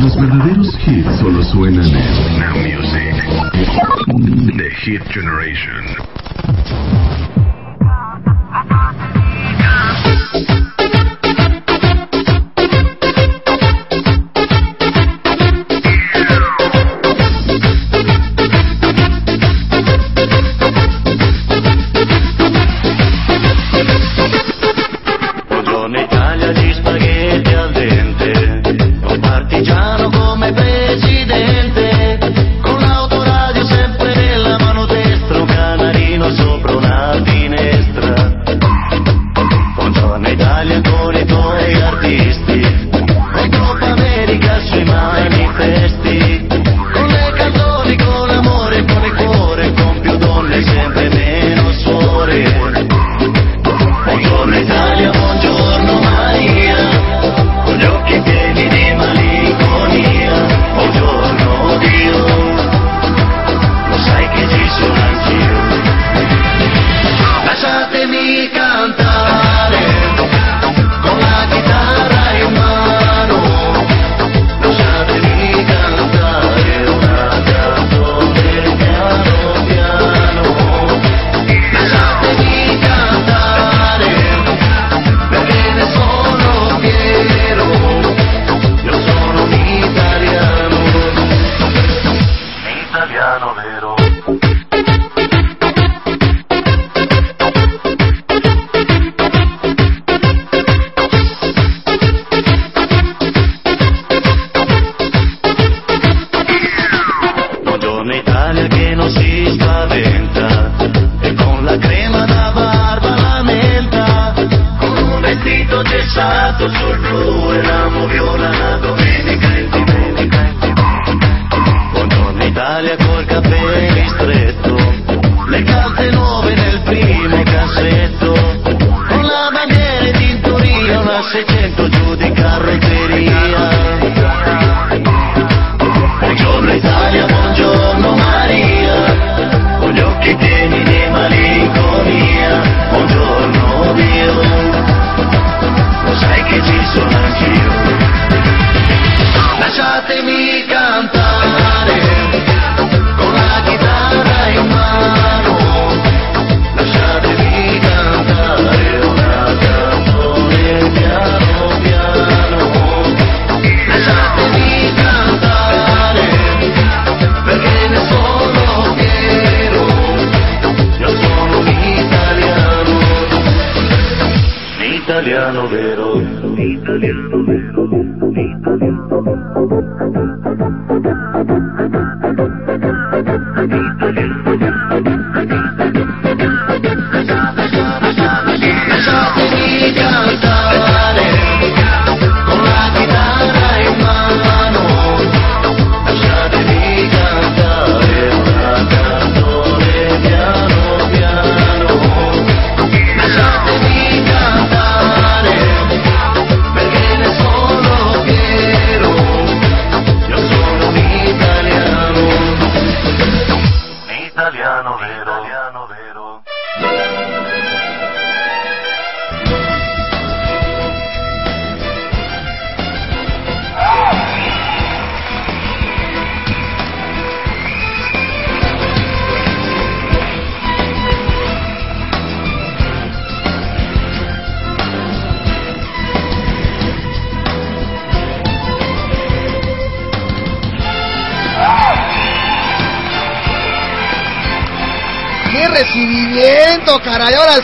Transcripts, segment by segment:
Los verdaderos hits solo suenan en Now Music. The Hit Generation. Italia col capelli stretto Le calze nuove nel primo cassetto Con la bandiera in tintoria Una 600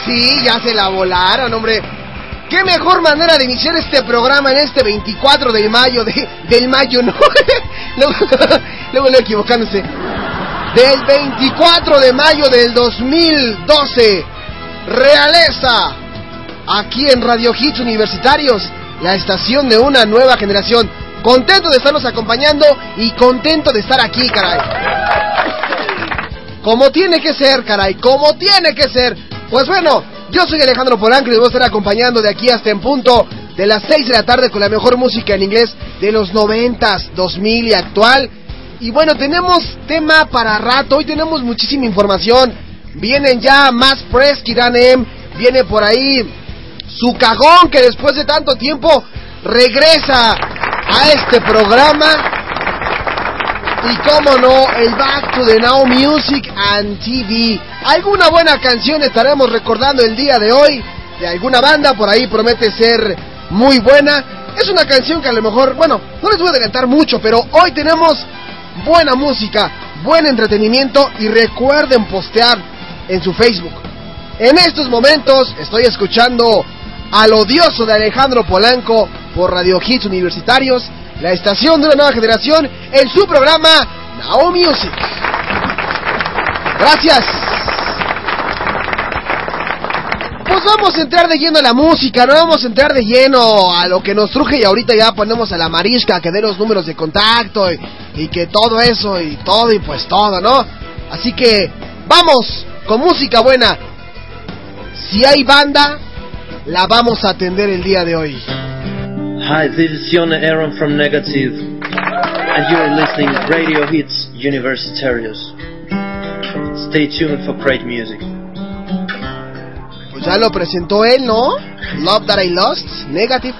sí, ya se la volaron, hombre. ¿Qué mejor manera de iniciar este programa en este 24 de mayo de, del mayo, no? luego, luego no equivocándose. Del 24 de mayo del 2012. Realeza. Aquí en Radio Hits Universitarios, la estación de una nueva generación. Contento de estarnos acompañando y contento de estar aquí, caray. Como tiene que ser, caray, como tiene que ser. Pues bueno, yo soy Alejandro Polanco y les voy a estar acompañando de aquí hasta en punto de las 6 de la tarde con la mejor música en inglés de los 90s, 2000 y actual. Y bueno, tenemos tema para rato, hoy tenemos muchísima información. Vienen ya más press que irán M, viene por ahí su cajón que después de tanto tiempo regresa a este programa. Y cómo no, el Back to the Now Music and TV. Alguna buena canción estaremos recordando el día de hoy. De alguna banda, por ahí promete ser muy buena. Es una canción que a lo mejor, bueno, no les voy a adelantar mucho, pero hoy tenemos buena música, buen entretenimiento y recuerden postear en su Facebook. En estos momentos estoy escuchando al odioso de Alejandro Polanco por Radio Hits Universitarios, la estación de una nueva generación, en su programa Now Music. Gracias. Pues vamos a entrar de lleno a la música, no vamos a entrar de lleno a lo que nos truje y ahorita ya ponemos a la marisca que dé los números de contacto y, que todo eso y todo y pues todo, ¿no? Así que vamos con música buena. Si hay banda, la vamos a atender el día de hoy. Hi, this is Yone Aaron from Negative, and you are listening Radio Hits Universitarios. Stay tuned for great music. Ya lo presentó él, ¿no? Love That I Lost, Negative.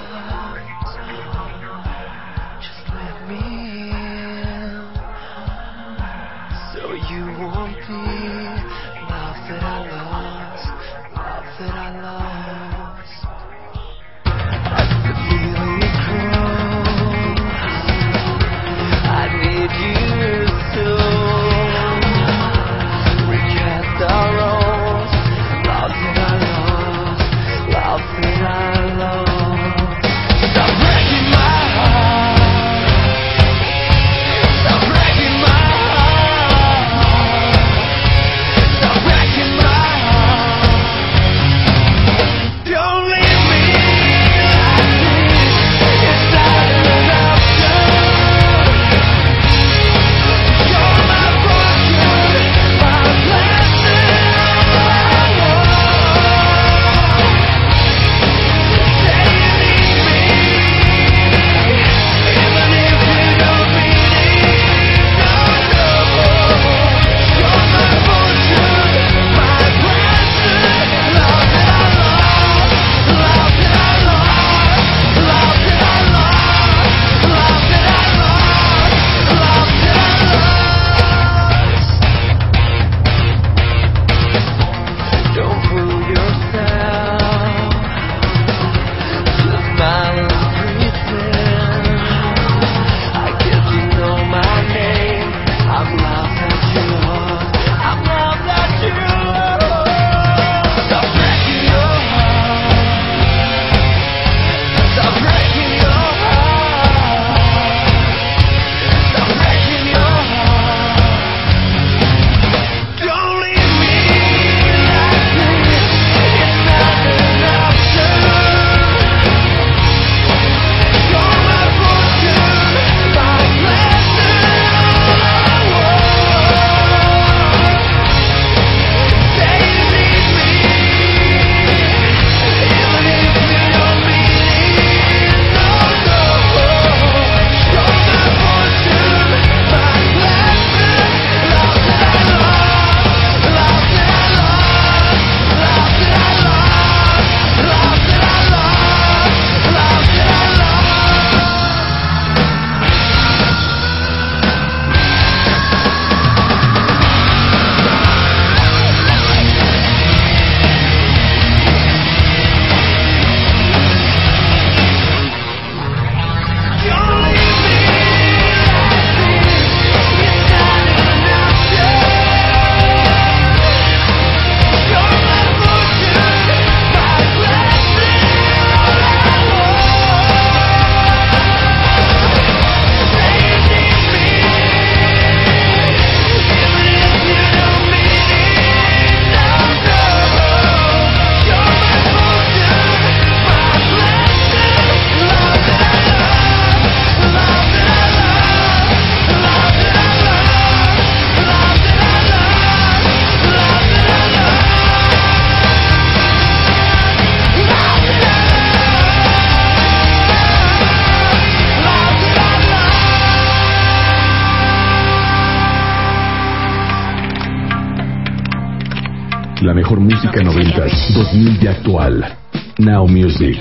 Música noventas, 2000 de actual. Now Music,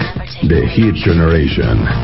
The Hit Generation.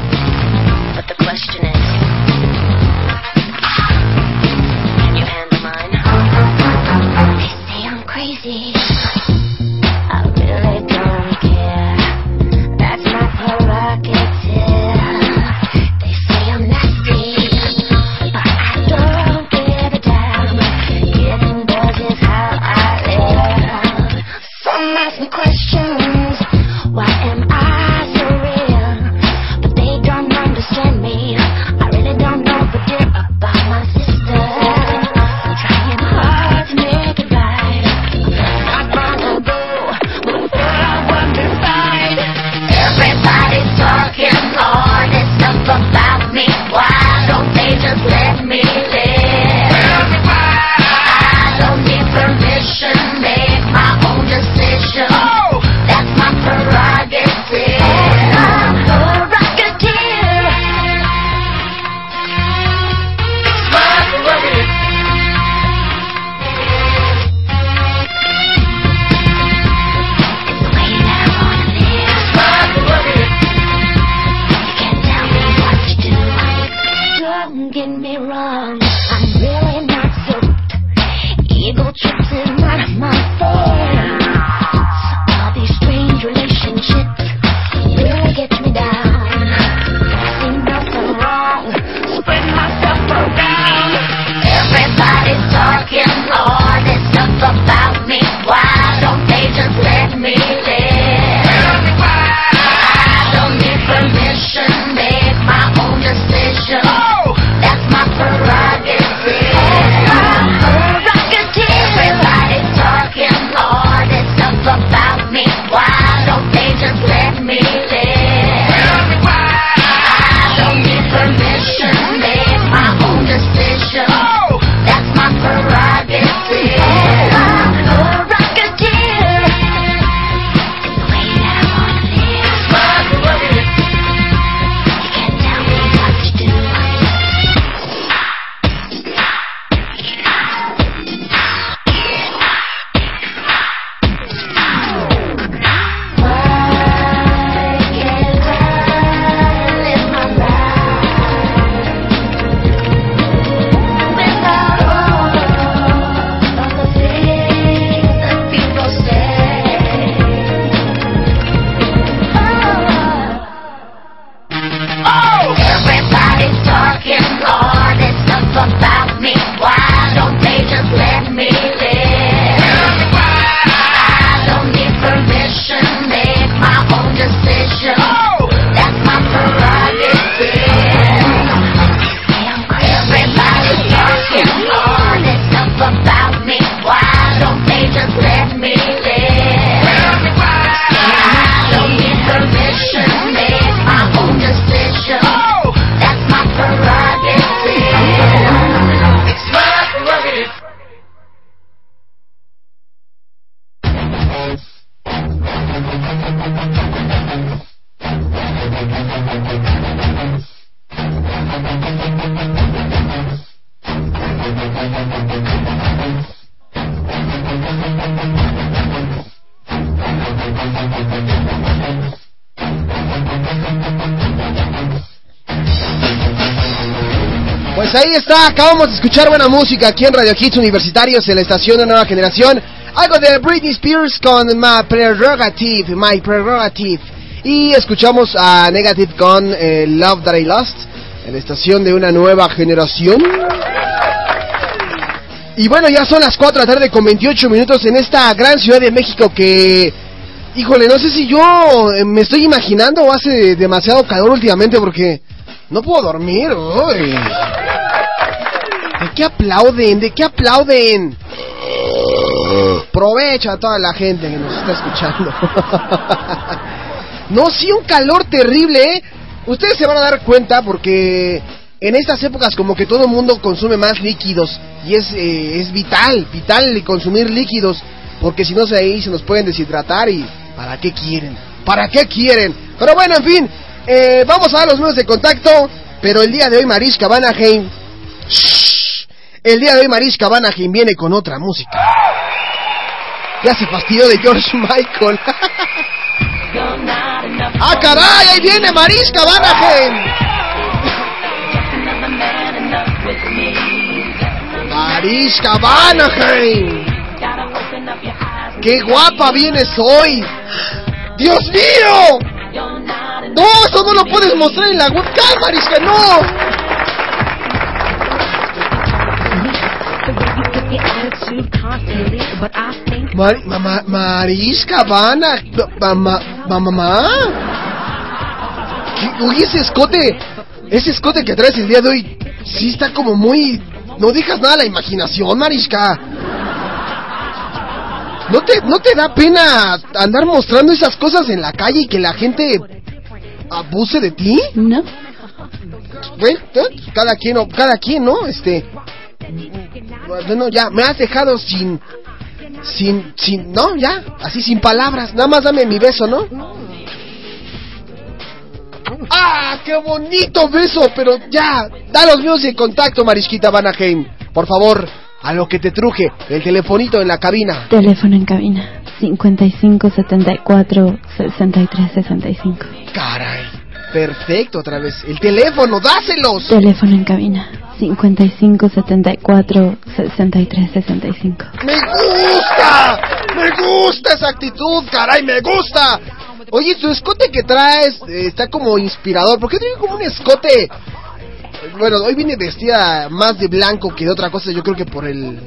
Acabamos de escuchar buena música aquí en Radio Hits Universitarios en la estación de Nueva Generación. Algo de Britney Spears con My Prerogative, My Prerogative. Y escuchamos a Negative con eh, Love That I Lost en la estación de una nueva generación. Y bueno, ya son las 4 de la tarde con 28 minutos en esta gran ciudad de México que... Híjole, no sé si yo eh, me estoy imaginando o hace demasiado calor últimamente porque no puedo dormir. uy. ¿De qué aplauden? ¿De qué aplauden? Provecha a toda la gente que nos está escuchando. no, sí, un calor terrible, ¿eh? Ustedes se van a dar cuenta porque en estas épocas como que todo el mundo consume más líquidos y es, eh, es vital, vital consumir líquidos porque si no se ahí se nos pueden deshidratar y ¿para qué quieren? ¿Para qué quieren? Pero bueno, en fin, eh, vamos a dar los números de contacto, pero el día de hoy Mariska Vanaheim, el día de hoy Mariska Vanaheim viene con otra música. Ya se fastidió de George Michael. ¡Ah, caray! ¡Ahí viene Mariska Vanagen! Mariska Vanagen. ¡Qué guapa vienes hoy! ¡Dios mío! ¡No! ¡Eso no lo puedes mostrar en la webcam, Mariska! ¡No! Mar- mamá, Mariska Vana, mamá, mamá. ¿Qué- Oye, ese escote, ese escote que traes el día de hoy, sí está como muy... No dejas nada a la imaginación, Mariska. ¿No te, ¿No te da pena andar mostrando esas cosas en la calle y que la gente abuse de ti? No. Bueno, cada quien, o- cada quien, ¿no? Este, bueno, ya, me has dejado sin, sin, sin, no, ya, así sin palabras, nada más dame mi beso, ¿no? ¡Ah, qué bonito beso! Pero ya, da los míos de contacto, Marisquita Vanaheim. Por favor, a lo que te truje, el telefonito en la cabina. Teléfono en cabina 55 74 63 65. Caray, perfecto, otra vez. El teléfono, dáselos. Teléfono en cabina 55 74 63 65. ¡Me gusta! ¡Me gusta esa actitud! ¡Caray, me gusta! Oye, tu escote que traes eh, está como inspirador. ¿Por qué tiene como un escote? Bueno, hoy viene vestida más de blanco que de otra cosa. Yo creo que por el.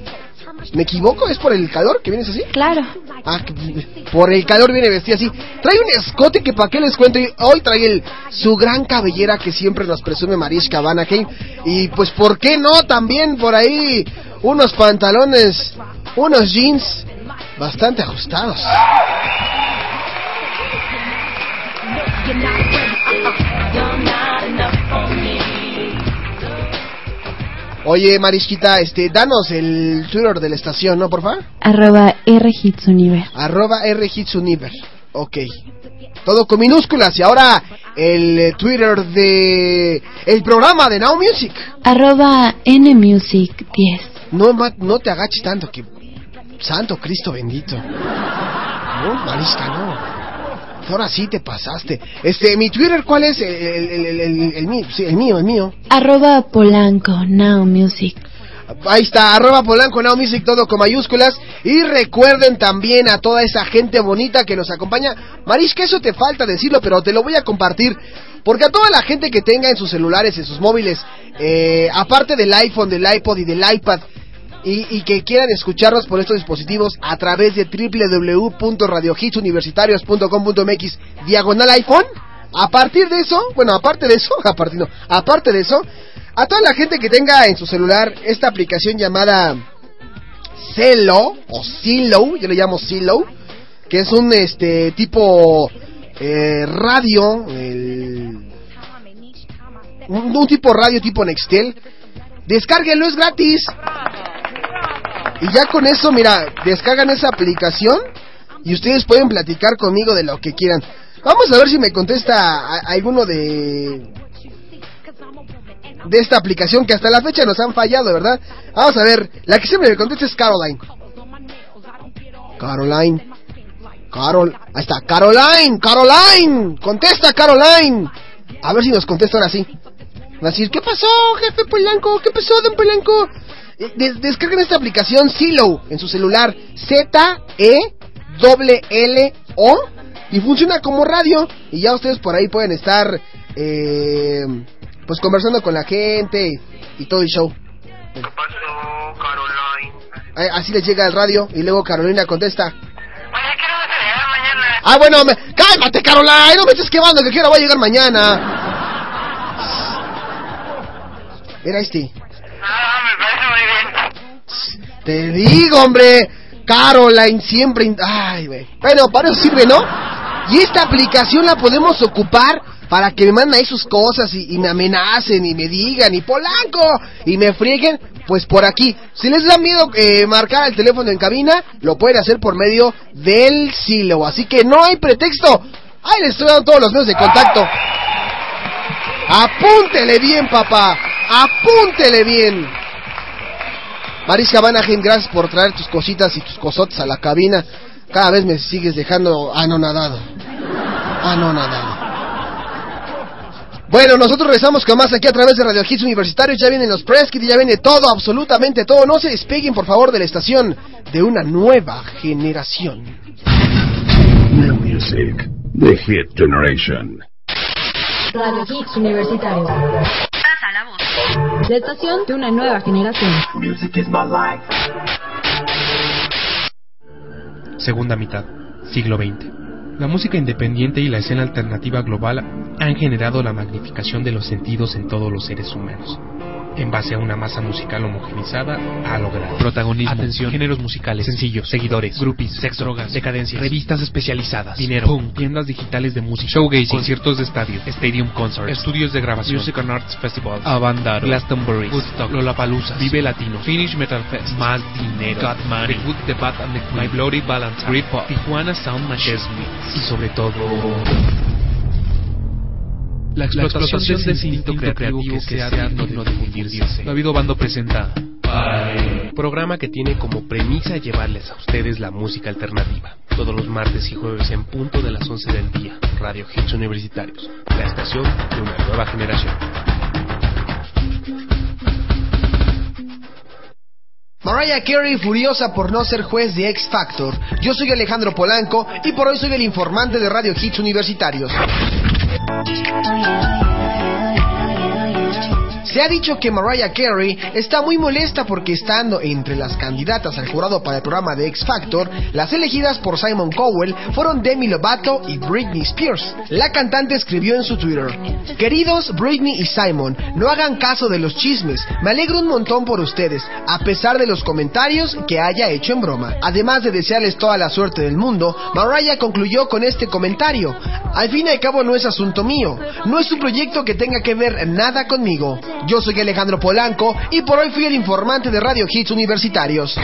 ¿Me equivoco? ¿Es por el calor que vienes así? Claro. Ah, por el calor viene vestida así. Trae un escote que para qué les cuento. Y Hoy trae el, su gran cabellera que siempre nos presume Mariska Vanaheim. Y pues, ¿por qué no? También por ahí unos pantalones, unos jeans bastante ajustados. Oye, Marisquita, este, danos el Twitter de la estación, ¿no, por favor? Arroba R Hits Universe. Arroba R Hits Universe. Ok. Todo con minúsculas. Y ahora el eh, Twitter de... El programa de Now Music. Arroba N Music 10. No, ma- no te agaches tanto que... Santo Cristo bendito. No, Marisca, no. Ahora sí te pasaste. Este, mi Twitter, ¿cuál es? El, el, el, el- mío, sí, el mío, el mío. Arroba Polanco Now Music. Ahí está, arroba Polanco Now Music, todo con mayúsculas. Y recuerden también a toda esa gente bonita que nos acompaña. Marisca, eso te falta decirlo, pero te lo voy a compartir. Porque a toda la gente que tenga en sus celulares, en sus móviles, eh, aparte del iPhone, del iPod y del iPad, y, y que quieran escucharnos por estos dispositivos a través de www.radiohitsuniversitarios.com.mx diagonal iPhone, a partir de eso, bueno, aparte de eso, a partir, no, aparte de eso, a toda la gente que tenga en su celular esta aplicación llamada Celo o Silo, yo le llamo Silo, que es un este tipo eh, radio, el- un, tipo radio tipo Nextel. Descárguenlo, es gratis. Y ya con eso, mira, descargan esa aplicación y ustedes pueden platicar conmigo de lo que quieran. Vamos a ver si me contesta alguno de de esta aplicación que hasta la fecha nos han fallado, ¿verdad? Vamos a ver, la que siempre me contesta es Caroline. Caroline. Carol, ahí está, Caroline, Caroline, contesta Caroline. A ver si nos contesta ahora sí. Va a decir, ¿qué pasó, jefe Polanco? ¿Qué pasó, don Polanco? Eh, des- descarguen esta aplicación Silo en su celular. Z-E-L-L-O. Y funciona como radio. Y ya ustedes por ahí pueden estar, eh, pues conversando con la gente y todo el show. Eh, Así les llega el radio y luego Carolina contesta. Ah, bueno, me... cálmate, Carolina, no me estés quemando que quiero va a llegar mañana. Era este. Te digo, hombre. Caroline siempre... Ay, güey. Bueno, para eso sirve, ¿no? Y esta aplicación la podemos ocupar para que me manden ahí sus cosas y, y me amenacen y me digan y Polanco y me frieguen, pues por aquí. Si les da miedo eh, marcar el teléfono en cabina, lo pueden hacer por medio del silo. Así que no hay pretexto. Ahí les estoy dando todos los medios de contacto. Apúntele bien, papá. Apúntele bien. Mariska Vanaheim, gracias por traer tus cositas y tus cosotes a la cabina. Cada vez me sigues dejando anonadado. Anonadado. Bueno, nosotros regresamos con más aquí a través de Radio Hits Universitarios. Ya vienen los press ya viene todo, absolutamente todo. No se despeguen, por favor, de la estación de una nueva generación. New Music, The Hit Generation. Radio Hits Universitarios. La estación de una nueva generación. Music is my life. Segunda mitad, siglo XX. La música independiente y la escena alternativa global han generado la magnificación de los sentidos en todos los seres humanos. En base a una masa musical homogenizada, ha logrado protagonismo, atención, géneros musicales, sencillos, seguidores, groupies, sex, drogas, decadencias, revistas especializadas, dinero, punk, tiendas digitales de música, showgazing, conciertos de estadio, stadium concerts, estudios de grabación, music and arts festivals, Avantaro, Glastonbury, Woodstock, Lollapalooza, Vive Latino, Finnish Metal Fest, más dinero, Got Money, The Good, The Bad and The Good, My Bloody Valentine, Britpop, Tijuana Sound Machine, y sobre todo la explotación, de ese instinto creativo que sea digno de difundirse. David Bando presenta programa que tiene como premisa llevarles a ustedes la música alternativa. Todos los martes y jueves en punto de las 11 del día. Radio Hits Universitarios, la estación de una nueva generación. Mariah Carey furiosa por no ser juez de X Factor. Yo soy Alejandro Polanco y por hoy soy el informante de Radio Hits Universitarios oh yeah. Se ha dicho que Mariah Carey está muy molesta porque estando entre las candidatas al jurado para el programa de X Factor, las elegidas por Simon Cowell fueron Demi Lovato y Britney Spears. La cantante escribió en su Twitter, Queridos Britney y Simon, no hagan caso de los chismes, me alegro un montón por ustedes, a pesar de los comentarios que haya hecho en broma. Además de desearles toda la suerte del mundo, Mariah concluyó con este comentario, al fin y al cabo no es asunto mío, no es un proyecto que tenga que ver nada conmigo. Yo soy Alejandro Polanco y por hoy fui el informante de Radio Hits Universitarios.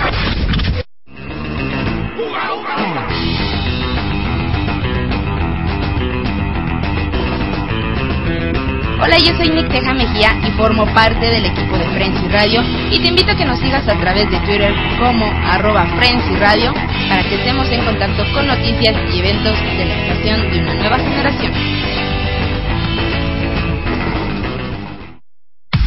Hola, yo soy Nick Teja Mejía y formo parte del equipo de Frenzy Radio y te invito a que nos sigas a través de Twitter como arroba Frenzy Radio para que estemos en contacto con noticias y eventos de la estación de una nueva generación.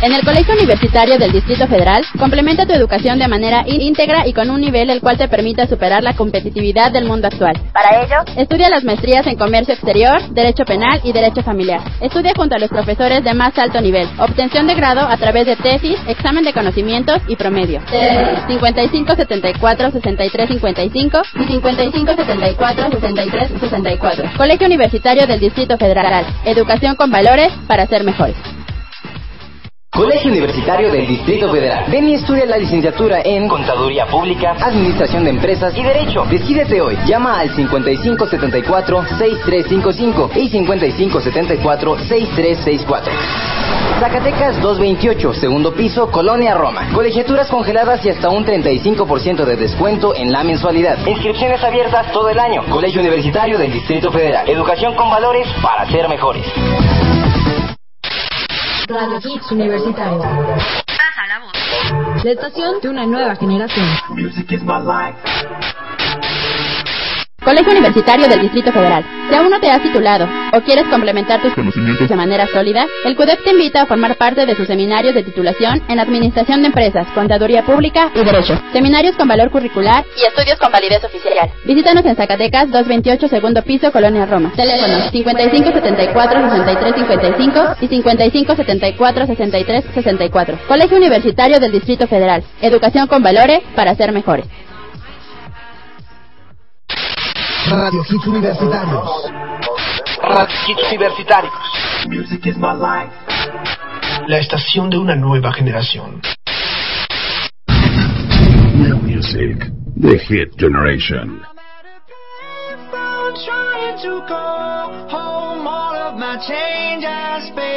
En el Colegio Universitario del Distrito Federal, complementa tu educación de manera íntegra y con un nivel el cual te permita superar la competitividad del mundo actual. Para ello, estudia las maestrías en Comercio Exterior, Derecho Penal y Derecho Familiar. Estudia junto a los profesores de más alto nivel. Obtención de grado a través de tesis, examen de conocimientos y promedio. 55 74 63 55 y 55 74 63 64. Colegio Universitario del Distrito Federal. Educación con valores para ser mejores. Colegio Universitario del Distrito Federal. Ven y estudia la licenciatura en Contaduría Pública, Administración de Empresas y Derecho. Decídete hoy. Llama al 5574-6355 y 5574-6364. Zacatecas 228, segundo piso, Colonia Roma. Colegiaturas congeladas y hasta un 35% de descuento en la mensualidad. Inscripciones abiertas todo el año. Colegio Universitario del Distrito Federal. Educación con valores para ser mejores. Radio Hits Universitarios. Pasa la voz. La estación de una nueva generación. Music is my life. Colegio Universitario del Distrito Federal. Si aún no te has titulado o quieres complementar tus conocimientos de manera sólida, el CUDEP te invita a formar parte de sus seminarios de titulación en Administración de Empresas, Contaduría Pública y Derecho. Seminarios con valor curricular y estudios con validez oficial. Visítanos en Zacatecas 228 segundo piso, Colonia Roma. Teléfonos 5574 6355 y 5574 6364. Colegio Universitario del Distrito Federal. Educación con valores para ser mejores. Radio Hits Universitarios. Radio Hits Universitarios. Music is my life. La estación de una nueva generación. New Music, The Hit Generation. trying to go home. All of my change I spent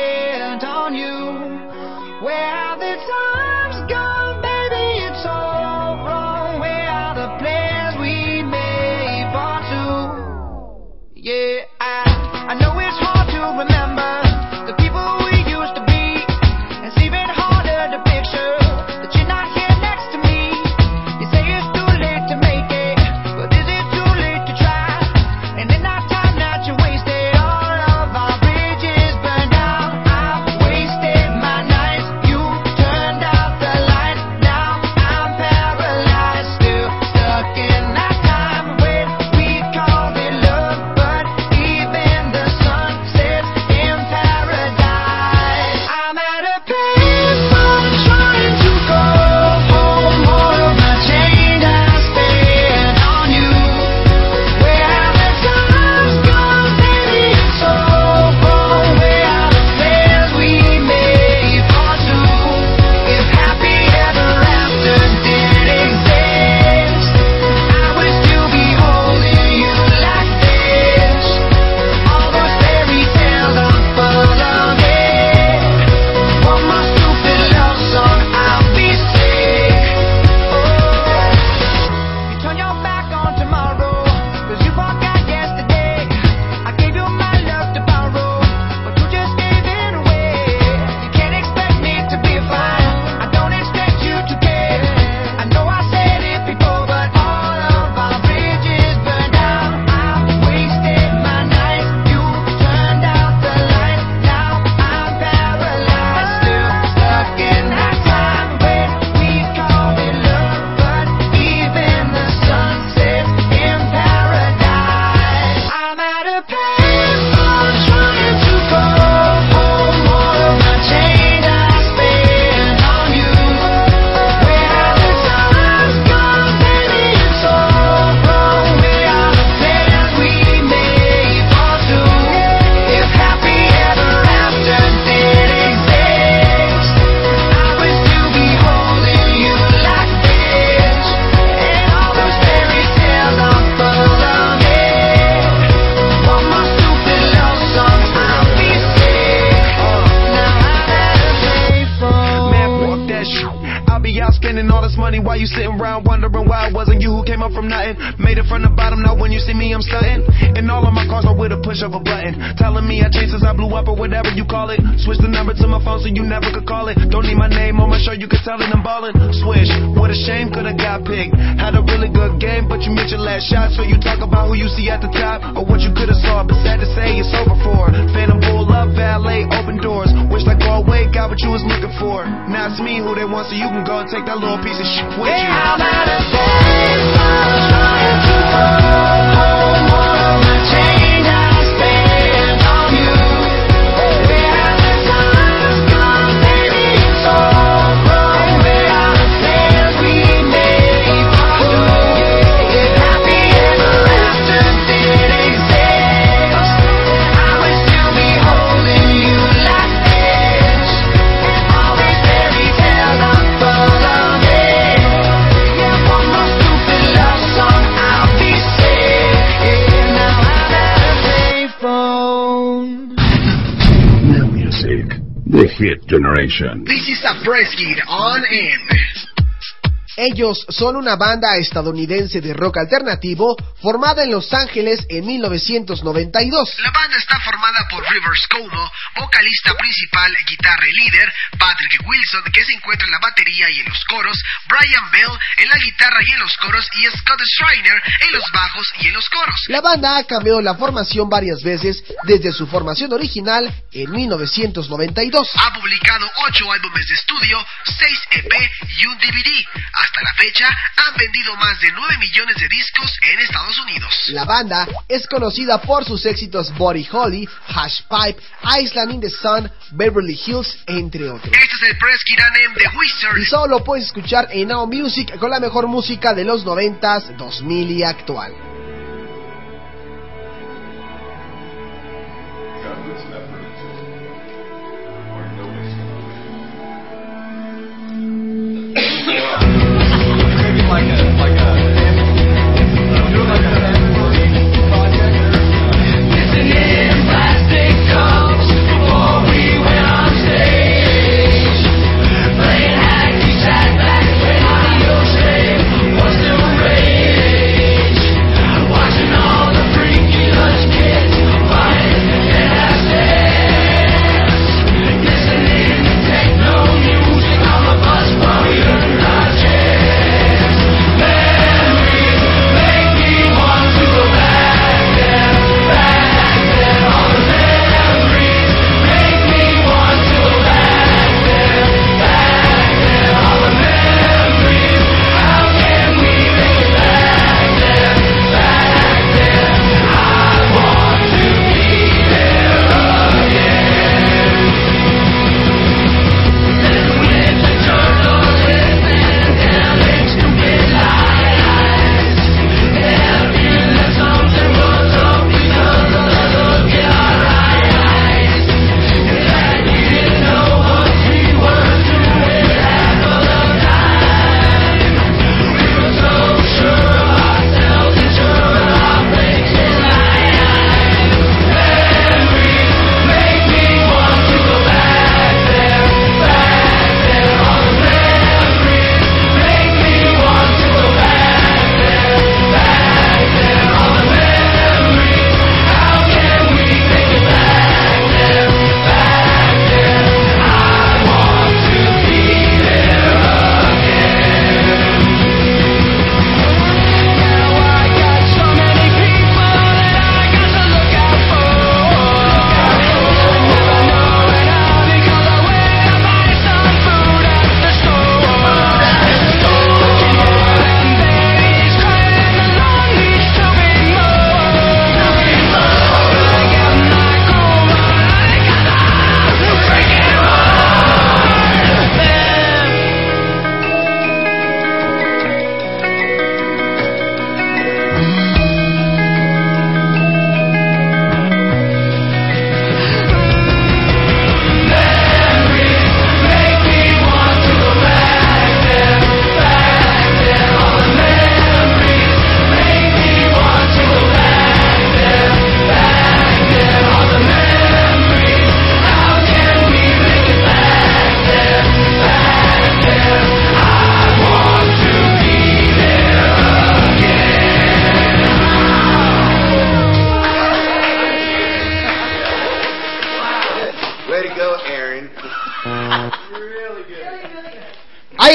you could've saw. But sad to say, it's over for. Phantom pull up, valet, open doors. Wish I go away, got what you was looking for. Now it's me who they want, so you can go and take that little piece of shit with you. I'm at a baseball trying to hold more of generation. This is a press kit on in. Ellos son una banda estadounidense de rock alternativo formada en Los Ángeles en 1992. La banda está formada por Rivers Cuomo, vocalista principal, guitarra y líder, Patrick Wilson, que se encuentra en la batería y en los coros, Brian Bell en la guitarra y en los coros, y Scott Schreiner en los bajos y en los coros. La banda ha cambiado la formación varias veces desde su formación original en 1992. Ha publicado 8 álbumes de estudio, 6 EP y un DVD. Hasta la fecha han vendido más de 9 millones de discos en Estados Unidos. La banda es conocida por sus éxitos Body Holly, Hash Pipe, Island in the Sun, Beverly Hills, entre otros. Este es el Press Kiranem de Wizard. Y solo lo puedes escuchar en Now Music con la mejor música de los 90s, 2000 y actual. Techno music on the bus,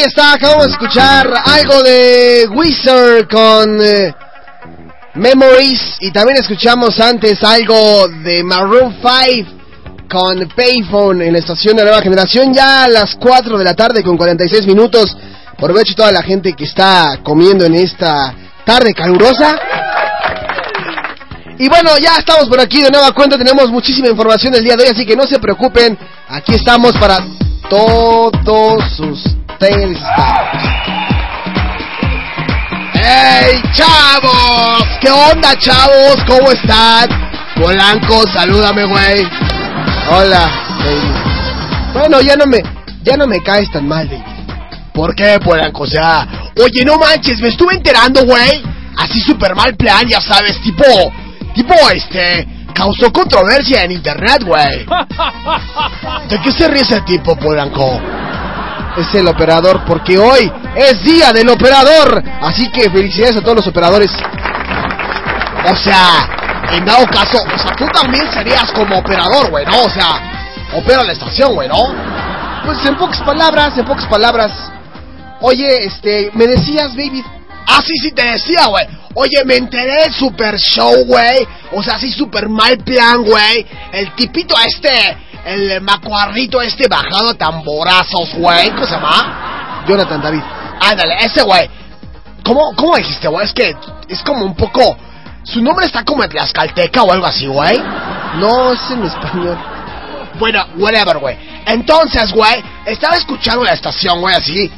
está, acabamos de escuchar algo de Wizard con eh, Memories y también escuchamos antes algo de Maroon 5 con Payphone en la estación de nueva generación ya a las 4 de la tarde con 46 minutos. Aprovecho toda la gente que está comiendo en esta tarde calurosa. Y bueno, ya estamos por aquí de nueva cuenta, tenemos muchísima información el día de hoy, así que no se preocupen, aquí estamos para todos ustedes. ¡Hey, chavos! ¿Qué onda, chavos? ¿Cómo están? Polanco, salúdame, güey. Hola, baby. Bueno, ya no me, ya no me caes tan mal, baby. ¿Por qué, Polanco? O sea, oye, no manches, me estuve enterando, güey. Así super mal plan, ya sabes, tipo, tipo, este, causó controversia en internet, güey. ¿De qué se ríe ese tipo, Polanco? Es el operador, porque hoy es día del operador. Así que felicidades a todos los operadores. O sea, en dado caso, o sea, tú también serías como operador, güey, ¿no? O sea, opera la estación, güey, ¿no? Pues en pocas palabras, en pocas palabras. Oye, este, me decías, baby. Ah, sí, sí, te decía, güey. Oye, me enteré del super show, güey. O sea, sí, super mal plan, güey. El tipito este, el macuarrito este bajado a tamborazos, güey. ¿Cómo se llama? Jonathan David. Ándale, ese güey. ¿Cómo, cómo dijiste, güey? Es que es como un poco... Su nombre está como en Tlaxcalteca o algo así, güey. No, es en español. Bueno, whatever, güey. Entonces, güey, estaba escuchando la estación, güey, así.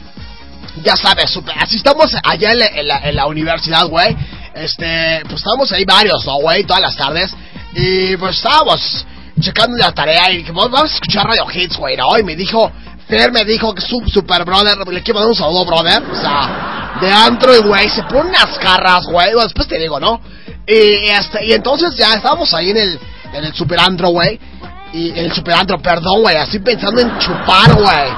Ya sabes, super, así estamos allá en la, en la, en la universidad, güey. Este, pues estábamos ahí varios, ¿no, güey? Todas las tardes. Y pues estábamos checando la tarea y dijimos, vamos a escuchar Radio Hits, güey, ¿no? Y me dijo, Fer me dijo que su super brother, le quiero mandar un saludo, brother. O sea, de antro y güey, se pone unas carras, güey. Después te digo, ¿no? Y, este, y entonces ya estábamos ahí en el, en el super antro, güey. Y en el super antro, perdón, güey, así pensando en chupar, güey.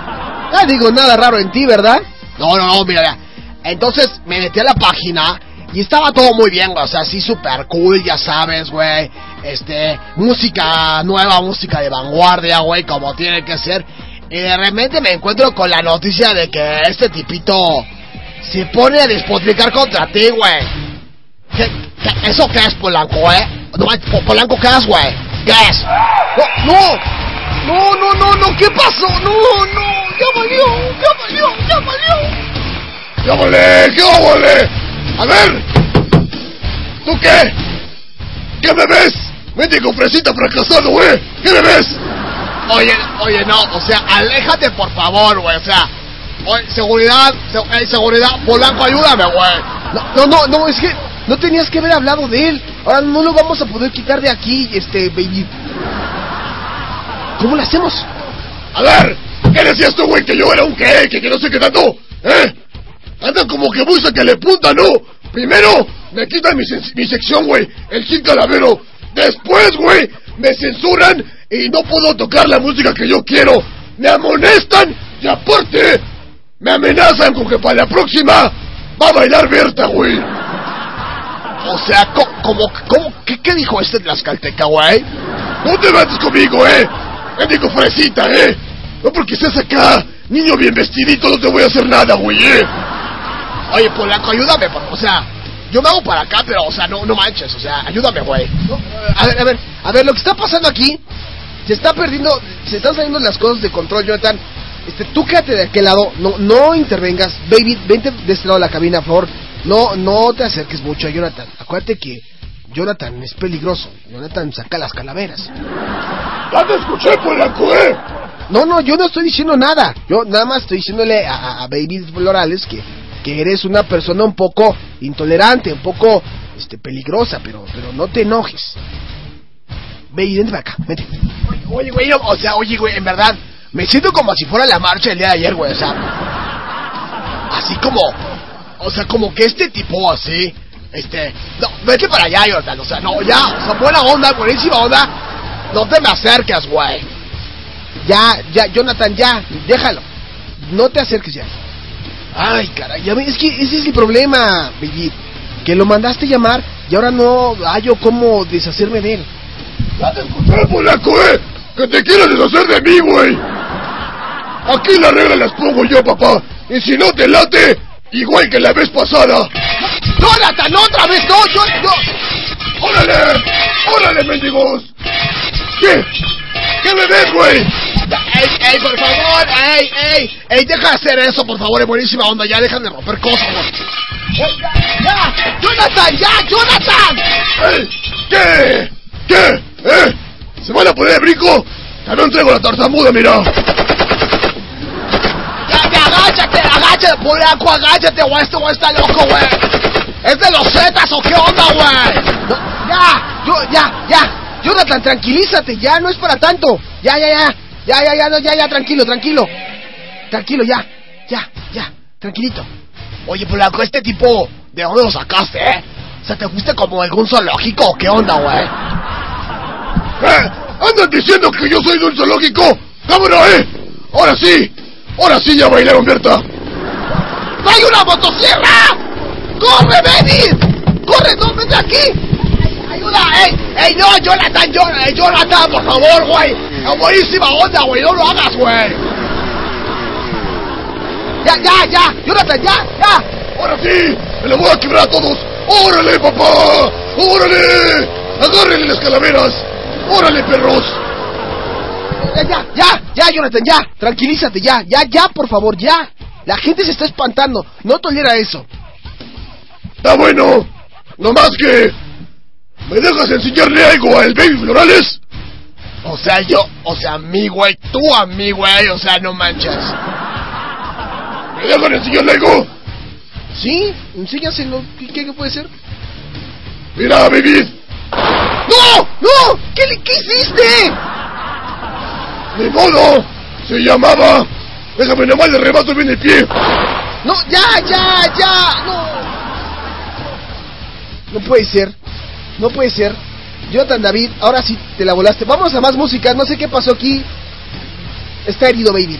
No digo nada raro en ti, ¿verdad? No, no, no, mira, mira. Entonces me metí a la página y estaba todo muy bien, güey. O sea, así super cool, ya sabes, güey. Este, música nueva, música de vanguardia, güey, como tiene que ser. Y de repente me encuentro con la noticia de que este tipito se pone a despotricar contra ti, güey. ¿Qué, qué, eso qué es, Polanco, eh? Polanco, ¿qué es, güey? ¿Qué es? No, no, no, no, no, ¿qué pasó? No, no, ya valió, ya valió, ya valió. ¡Ya vale! ¡Qué vale! A ver, ¿tú qué? ¿Qué me ves? Médico fresita fracasado, güey. ¿Qué me ves? Oye, oye, no, o sea, aléjate por favor, güey, o sea, oye, seguridad, se- eh, seguridad, Polanco, ayúdame, güey. No, no, no, no, es que no tenías que haber hablado de él. Ahora no lo vamos a poder quitar de aquí, este, baby. ¿Cómo lo hacemos? A ver, ¿qué decías tú, güey? Que yo era un qué, que, que no sé qué tanto, ¿eh? Andan como que muy que le punta, ¿no? Primero, me quitan mi, mi sección, güey, el Gil Calavero. Después, güey, me censuran y no puedo tocar la música que yo quiero. Me amonestan y aparte, me amenazan con que para la próxima va a bailar Berta, güey. O sea, co- como, como, ¿qué, qué dijo este de las Calteca, güey? No te metas conmigo, eh. Médico fresita, eh. No porque estés acá, niño bien vestidito, no te voy a hacer nada, güey, eh. Oye, Polanco, ayúdame, por- o sea, yo me hago para acá, pero, o sea, no, no manches, o sea, ayúdame, güey. No, A ver, a ver, a ver, lo que está pasando aquí, se está perdiendo, se están saliendo las cosas de control, Jonathan. Este, tú quédate de aquel lado, no, no intervengas, baby, vente de este lado de la cabina, por favor. No, no te acerques mucho a Jonathan. Acuérdate que Jonathan es peligroso. Jonathan saca las calaveras. Ya te escuché, Polanco, eh. No, no, yo no estoy diciendo nada. Yo nada más estoy diciéndole a, a- a Baby Florales que, que eres una persona un poco intolerante, un poco este, peligrosa, pero, pero no te enojes. Baby, vente para acá, vente. Oye, güey, o sea, oye, güey, en verdad, me siento como si fuera la marcha del día de ayer, güey, o sea, así como, o sea, como que este tipo así, este, no, vete para allá, Jordan, o sea, no, ya, o sea, buena onda, buenísima onda, no te me acerques, güey. Ya, ya, Jonathan, ya, déjalo. No te acerques ya. Ay, caray, ya ves, es que ese es el problema, baby. Que lo mandaste llamar y ahora no hallo cómo deshacerme de él. Ya te escuché, Polanco, eh. Que te quieres deshacer de mí, güey. Aquí las reglas las pongo yo, papá. Y si no te late, igual que la vez pasada. ¡Jonathan, otra vez! ¡No, yo, yo! ¡Órale! ¡Órale, mendigos! ¿Qué? ¿Qué me ves, güey? ¡Ey, ey, por favor! ¡Ey, ey! ¡Ey, deja de hacer eso, por favor! Es buenísima onda. Ya dejan de romper cosas, güey. ¡Ey, ya, ya! ¡Jonathan, ya! ¡Jonathan! ¿Qué? ¿Qué? ¿Eh? ¿Se van a poner de brinco? También traigo la tartamuda, mira. ¡Ya, ya, agáchate! ¡Agáchate, polaco! ¡Agáchate, güey! Este güey está loco, güey. ¿Es de los Zetas o qué onda, güey? No, ya, yo, ya, ya. Jonathan, tranquilízate, ya, no es para tanto. Ya, ya, ya. Ya, ya, ya, no, ya, ya, tranquilo, tranquilo. Tranquilo, ya. Ya, ya, tranquilito. Oye, polaco, este tipo, ¿de dónde lo sacaste, eh? O sea, ¿te fuiste como algún zoológico o qué onda, güey? ¿Eh? ¿Andan diciendo que yo soy de un zoológico? ¡Cámara, eh! ¡Ahora sí! ¡Ahora sí ya bailaron, Berta! ¡Hay una motosierra! ¡Corre, Benny! ¡Corre, no, vete aquí! ¡Ayuda! ¡Ey! ¡Ey, no! ¡Jonathan, Jonathan! ¡Jonathan, por favor, güey! ¡Es buenísima onda, güey! ¡No lo hagas, güey! ¡Ya, ya, ya! ¡Jonathan, ya, ya! ¡Ahora sí! ¡Me la voy a quebrar a todos! ¡Órale, papá! ¡Órale! ¡Agárrenle las calaveras! ¡Órale, perros! Ya, ya, ya, ya, Jonathan, ya. Tranquilízate, ya, ya, ya, por favor, ya. La gente se está espantando. No tolera eso. Está bueno. No más que... ¿Me dejas enseñarle algo a el Baby Florales? O sea, yo, o sea, mí, güey, tú a mí, güey, o sea, no manches. ¿Me dejan enseñarle algo? Sí, enséñaselo. ¿Qué, qué, qué puede ser? Mira, baby. ¡No! ¡No! ¿Qué, le- qué hiciste? ¡Ni modo! Se llamaba... Déjame nomás le remato bien el pie. No, ya, ya, ya. No. No puede ser. No puede ser. Jonathan David, ahora sí te la volaste. Vamos a más música. No sé qué pasó aquí. Está herido, baby.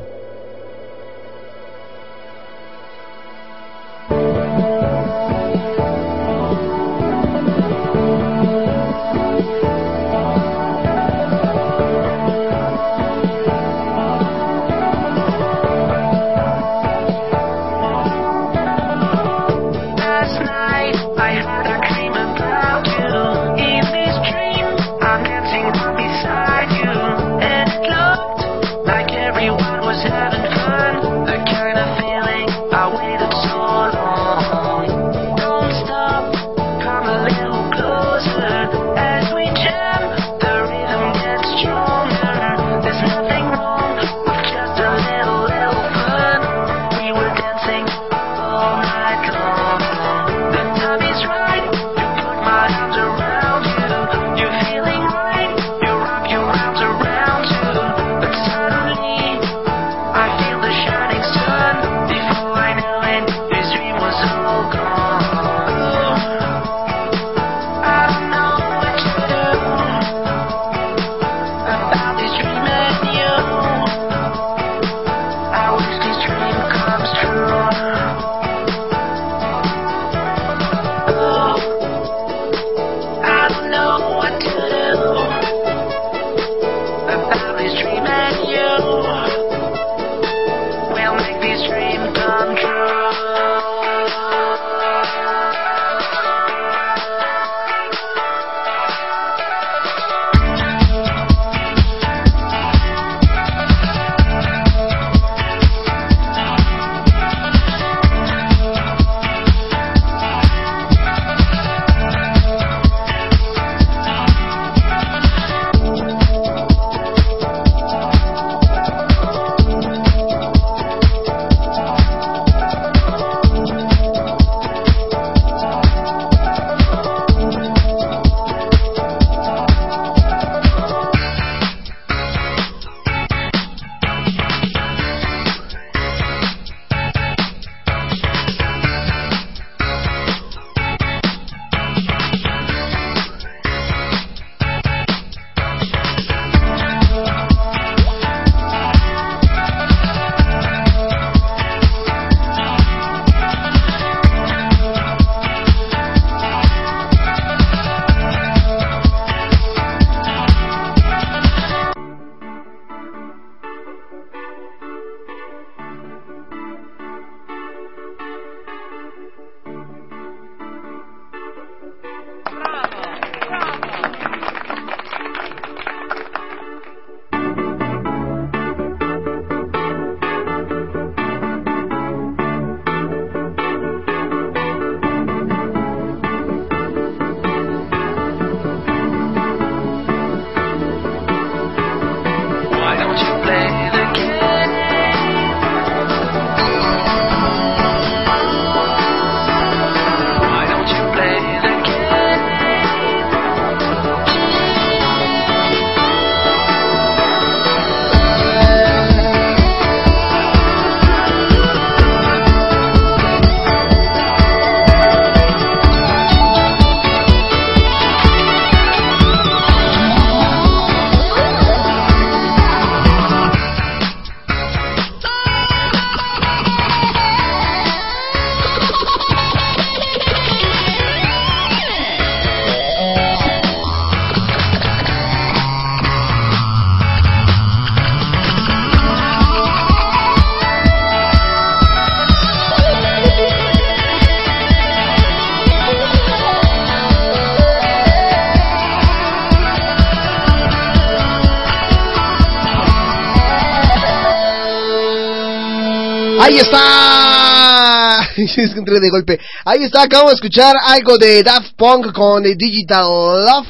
está. Entré de golpe. Ahí está, acabo de escuchar algo de Daft Punk con The Digital Love.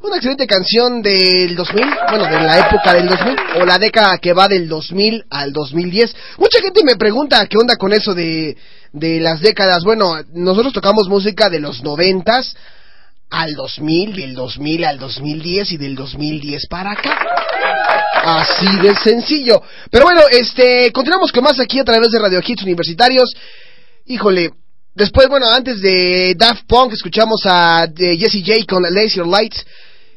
Una excelente canción del 2000, bueno, de la época del 2000, o la década que va del 2000 al 2010. Mucha gente me pregunta qué onda con eso de, de las décadas. Bueno, nosotros tocamos música de los noventas al 2000, del 2000 al 2010 y del 2010 para acá. Así de sencillo. Pero bueno, este, continuamos con más aquí a través de Radio Hits Universitarios. Híjole, después, bueno, antes de Daft Punk escuchamos a Jesse J con Laser Lights.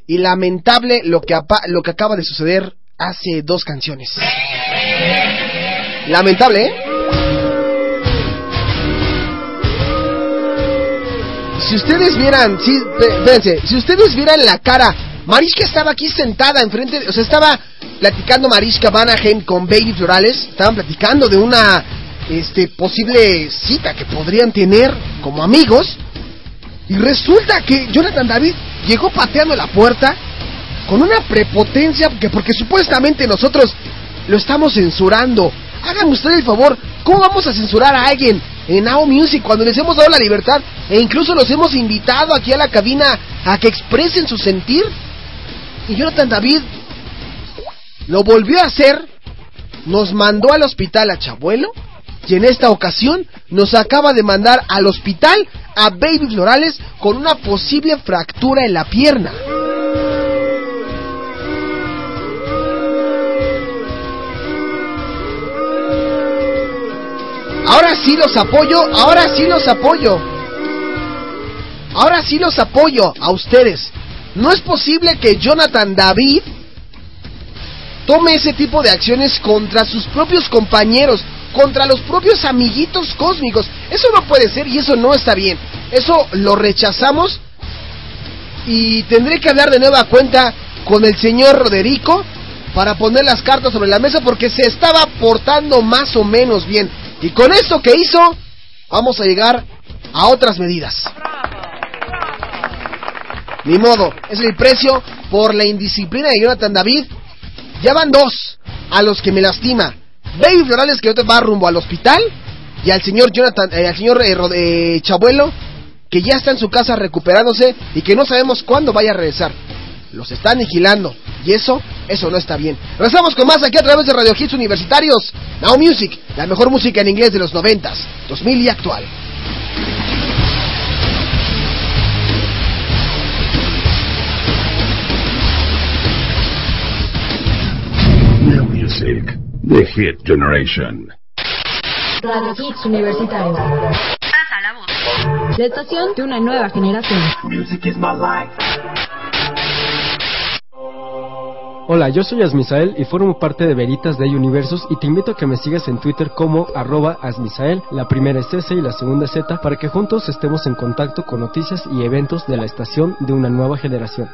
Y lamentable lo que, lo que acaba de suceder hace dos canciones. Lamentable, ¿eh? Si ustedes vieran, sí, si, si ustedes vieran la cara Mariska estaba aquí sentada enfrente, de- o sea, estaba platicando Mariska Vanaheim con Bailey Florales, estaban platicando de una este posible cita que podrían tener como amigos y resulta que Jonathan David llegó pateando la puerta con una prepotencia que porque supuestamente nosotros lo estamos censurando. Háganme usted el favor, ¿cómo vamos a censurar a alguien en Now Music cuando les hemos dado la libertad e incluso los hemos invitado aquí a la cabina a que expresen su sentir? Y Jonathan David lo volvió a hacer, nos mandó al hospital a Chabuelo y en esta ocasión nos acaba de mandar al hospital a Baby Florales con una posible fractura en la pierna. Ahora sí los apoyo, ahora sí los apoyo. Ahora sí los apoyo a ustedes. No es posible que Jonathan David tome ese tipo de acciones contra sus propios compañeros, contra los propios amiguitos cósmicos. Eso no puede ser y eso no está bien. Eso lo rechazamos y tendré que hablar de nueva cuenta con el señor Roderico para poner las cartas sobre la mesa porque se estaba portando más o menos bien. Y con esto que hizo, vamos a llegar a otras medidas. Ni modo, es el precio por la indisciplina de Jonathan David. Ya van dos a los que me lastima. Baby Florales que ahorita va rumbo al hospital y al señor Jonathan, eh, al señor eh, eh, Chabuelo que ya está en su casa recuperándose y que no sabemos cuándo vaya a regresar. Los están vigilando y eso, eso no está bien. Regresamos con más aquí a través de Radio Hits Universitarios. Now Music, la mejor música en inglés de los noventas, 2000 y actual. Music, The Hit Generation. Radio Hits Universitarios. La estación de una nueva generación. Music is my life. Hola, yo soy Asmisael y formo parte de Veritas de Universos y te invito a que me sigas en Twitter como arroba Asmisael, la primera es S y la segunda es Z, para que juntos estemos en contacto con noticias y eventos de la estación de una nueva generación.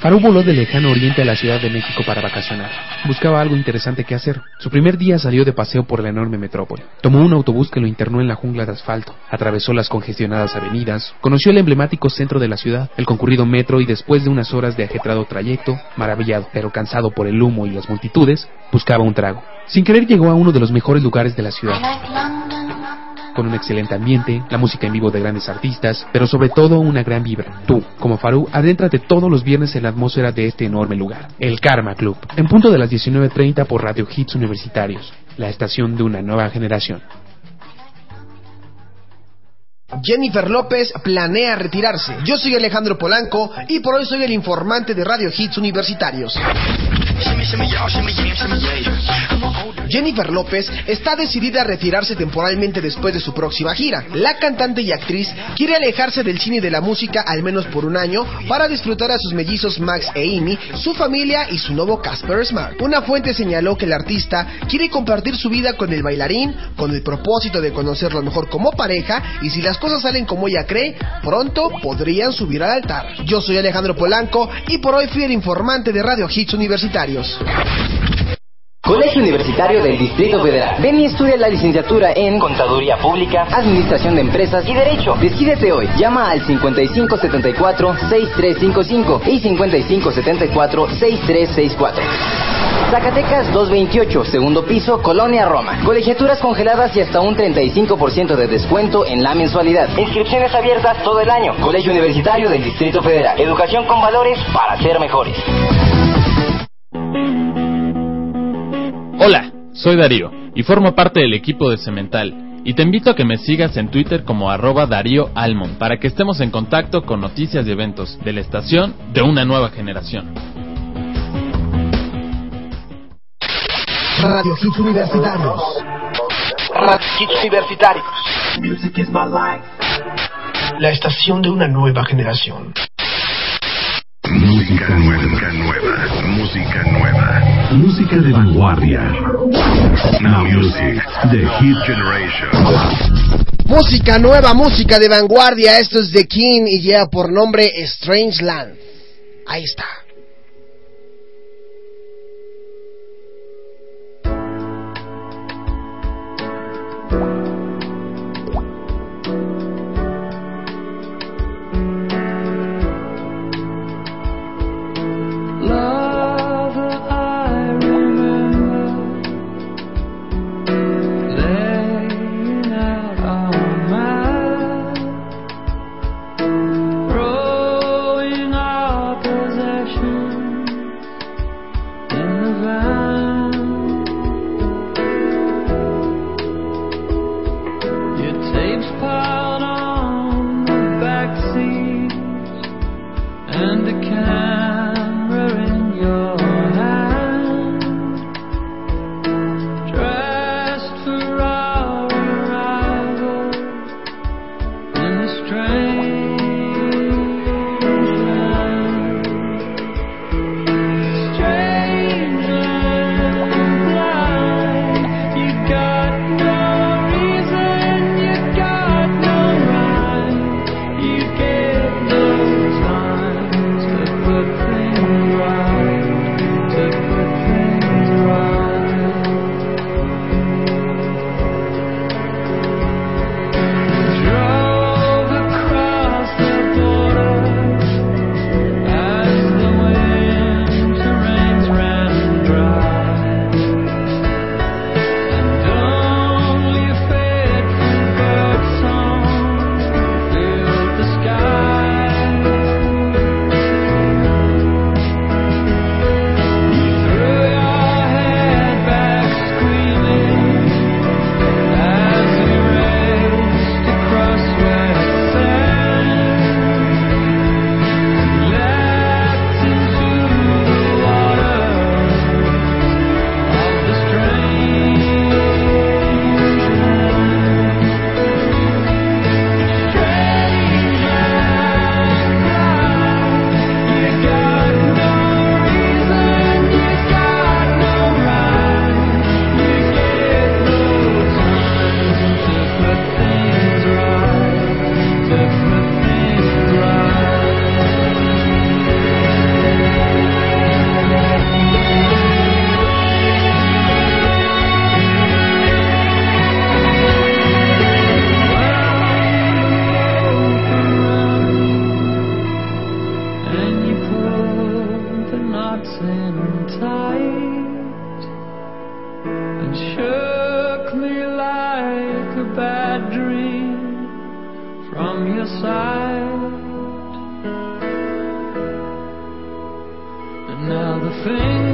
Farú voló del lejano oriente a la Ciudad de México para vacacionar. Buscaba algo interesante que hacer. Su primer día salió de paseo por la enorme metrópoli. Tomó un autobús que lo internó en la jungla de asfalto. Atravesó las congestionadas avenidas. Conoció el emblemático centro de la ciudad, el concurrido metro y después de unas horas de ajetrado trayecto, maravillado pero cansado por el humo y las multitudes, buscaba un trago. Sin querer llegó a uno de los mejores lugares de la ciudad con un excelente ambiente, la música en vivo de grandes artistas, pero sobre todo una gran vibra. Tú, como Farú, adéntrate todos los viernes en la atmósfera de este enorme lugar, el Karma Club, en punto de las 19.30 por Radio Hits Universitarios, la estación de una nueva generación. Jennifer López planea retirarse. Yo soy Alejandro Polanco y por hoy soy el informante de Radio Hits Universitarios. Jennifer López está decidida a retirarse temporalmente después de su próxima gira. La cantante y actriz quiere alejarse del cine y de la música al menos por un año para disfrutar a sus mellizos Max e Amy, su familia y su nuevo Casper Smart. Una fuente señaló que el artista quiere compartir su vida con el bailarín con el propósito de conocerlo mejor como pareja y si las cosas salen como ella cree, pronto podrían subir al altar. Yo soy Alejandro Polanco y por hoy fui el informante de Radio Hits Universitarios. Colegio Universitario del Distrito Federal. Ven y estudia la licenciatura en Contaduría Pública, Administración de Empresas y Derecho. Decídete hoy. Llama al 5574-6355 y 5574-6364. Zacatecas 228, segundo piso, Colonia Roma. Colegiaturas congeladas y hasta un 35% de descuento en la mensualidad. Inscripciones abiertas todo el año. Colegio Universitario del Distrito Federal. Educación con valores para ser mejores. Hola, soy Darío y formo parte del equipo de Cemental. Y te invito a que me sigas en Twitter como arroba Darío Almond para que estemos en contacto con noticias y eventos de la estación de una nueva generación. Radio Hits Universitarios. Radio Hits Universitarios. Music is my life. La estación de una nueva generación. Música nueva. Música nueva. Música nueva. Música de vanguardia. Now Music, The Hit Generation. Música nueva, música de vanguardia. Esto es The King y lleva por nombre Strange Land. Ahí está. mountain tight and shook me like a bad dream from your side. And now the thing.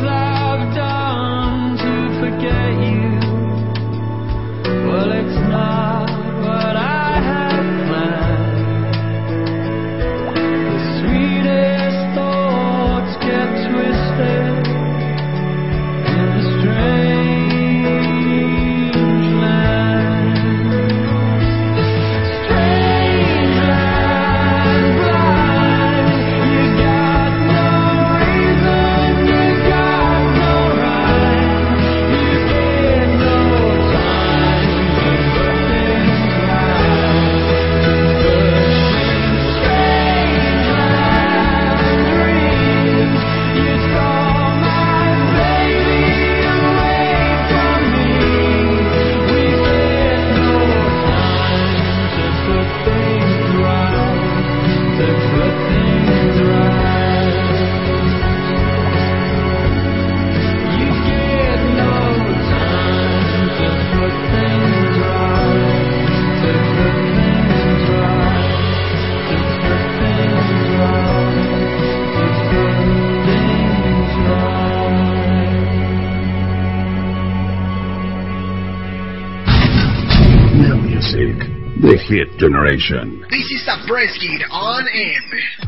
hit generation. This is a press kit on M.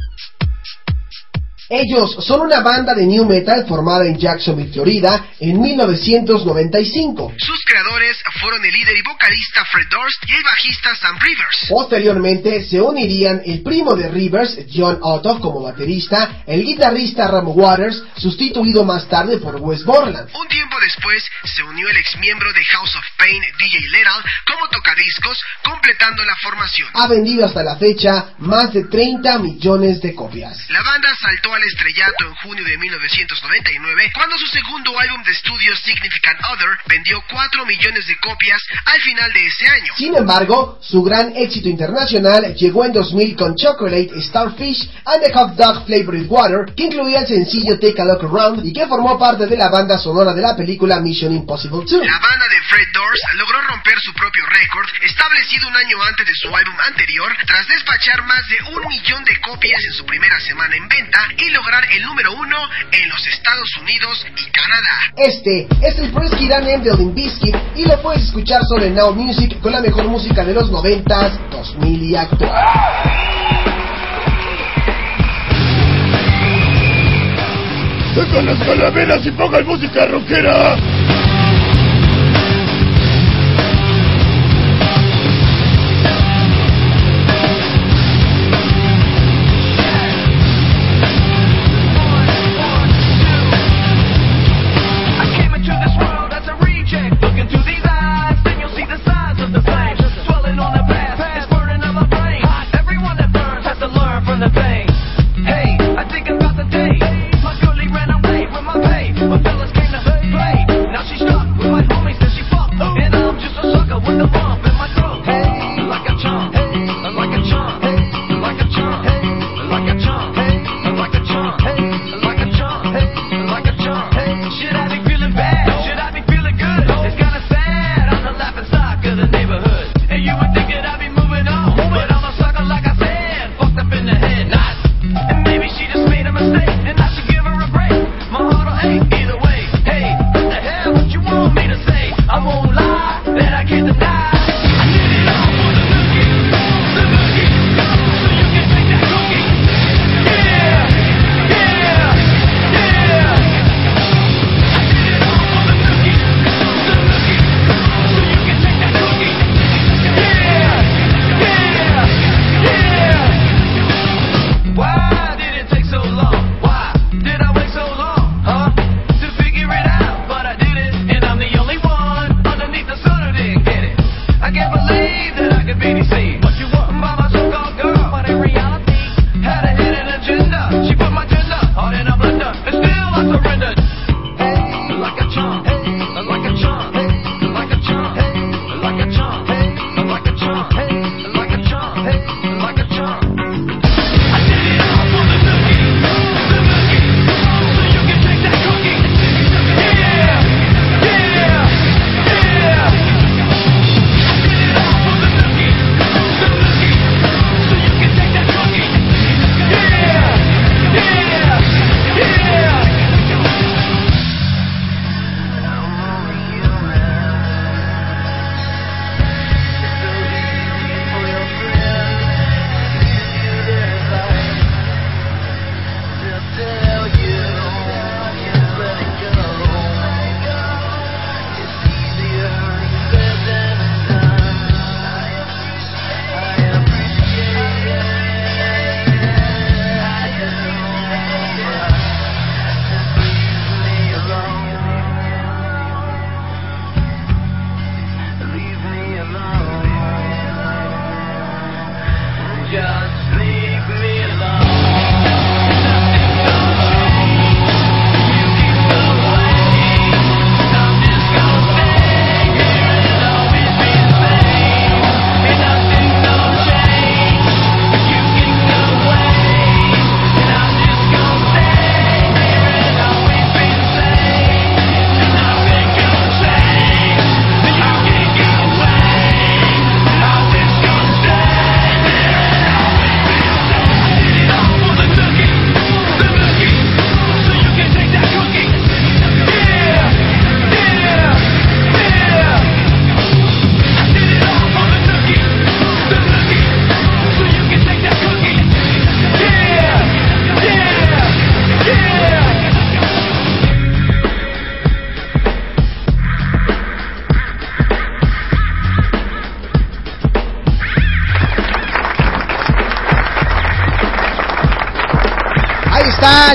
Ellos son una banda de new metal formada en Jacksonville, Florida, en 1995. Sus creadores fueron el líder y vocalista Fred Durst y el bajista Sam Rivers. Posteriormente se unirían el primo de Rivers, John Otto, como baterista, el guitarrista Ram Waters, sustituido más tarde por Wes Borland. Un tiempo después se unió el ex miembro de House of Pain, DJ Lethal, como tocadiscos, completando la formación. Ha vendido hasta la fecha más de 30 millones de copias. La banda saltó al estrellato en junio de 1999 cuando su segundo álbum de estudio Significant Other vendió 4 millones de copias al final de ese año. Sin embargo, su gran éxito internacional llegó en 2000 con Chocolate, Starfish and the Hot Dog Flavored Water, que incluía el sencillo Take a Look Around y que formó parte de la banda sonora de la película Mission Impossible 2. La banda de Fred Durst logró romper su propio récord establecido un año antes de su álbum anterior tras despachar más de un millón de copias en su primera semana en venta y lograr el número uno en los Estados Unidos y Canadá. Este es el Frisky Dan Building Biscuit y lo puedes escuchar solo en Now Music con la mejor música de los 90s, 2000 y actual. ¡Sacan las calaveras y pongan música rockera!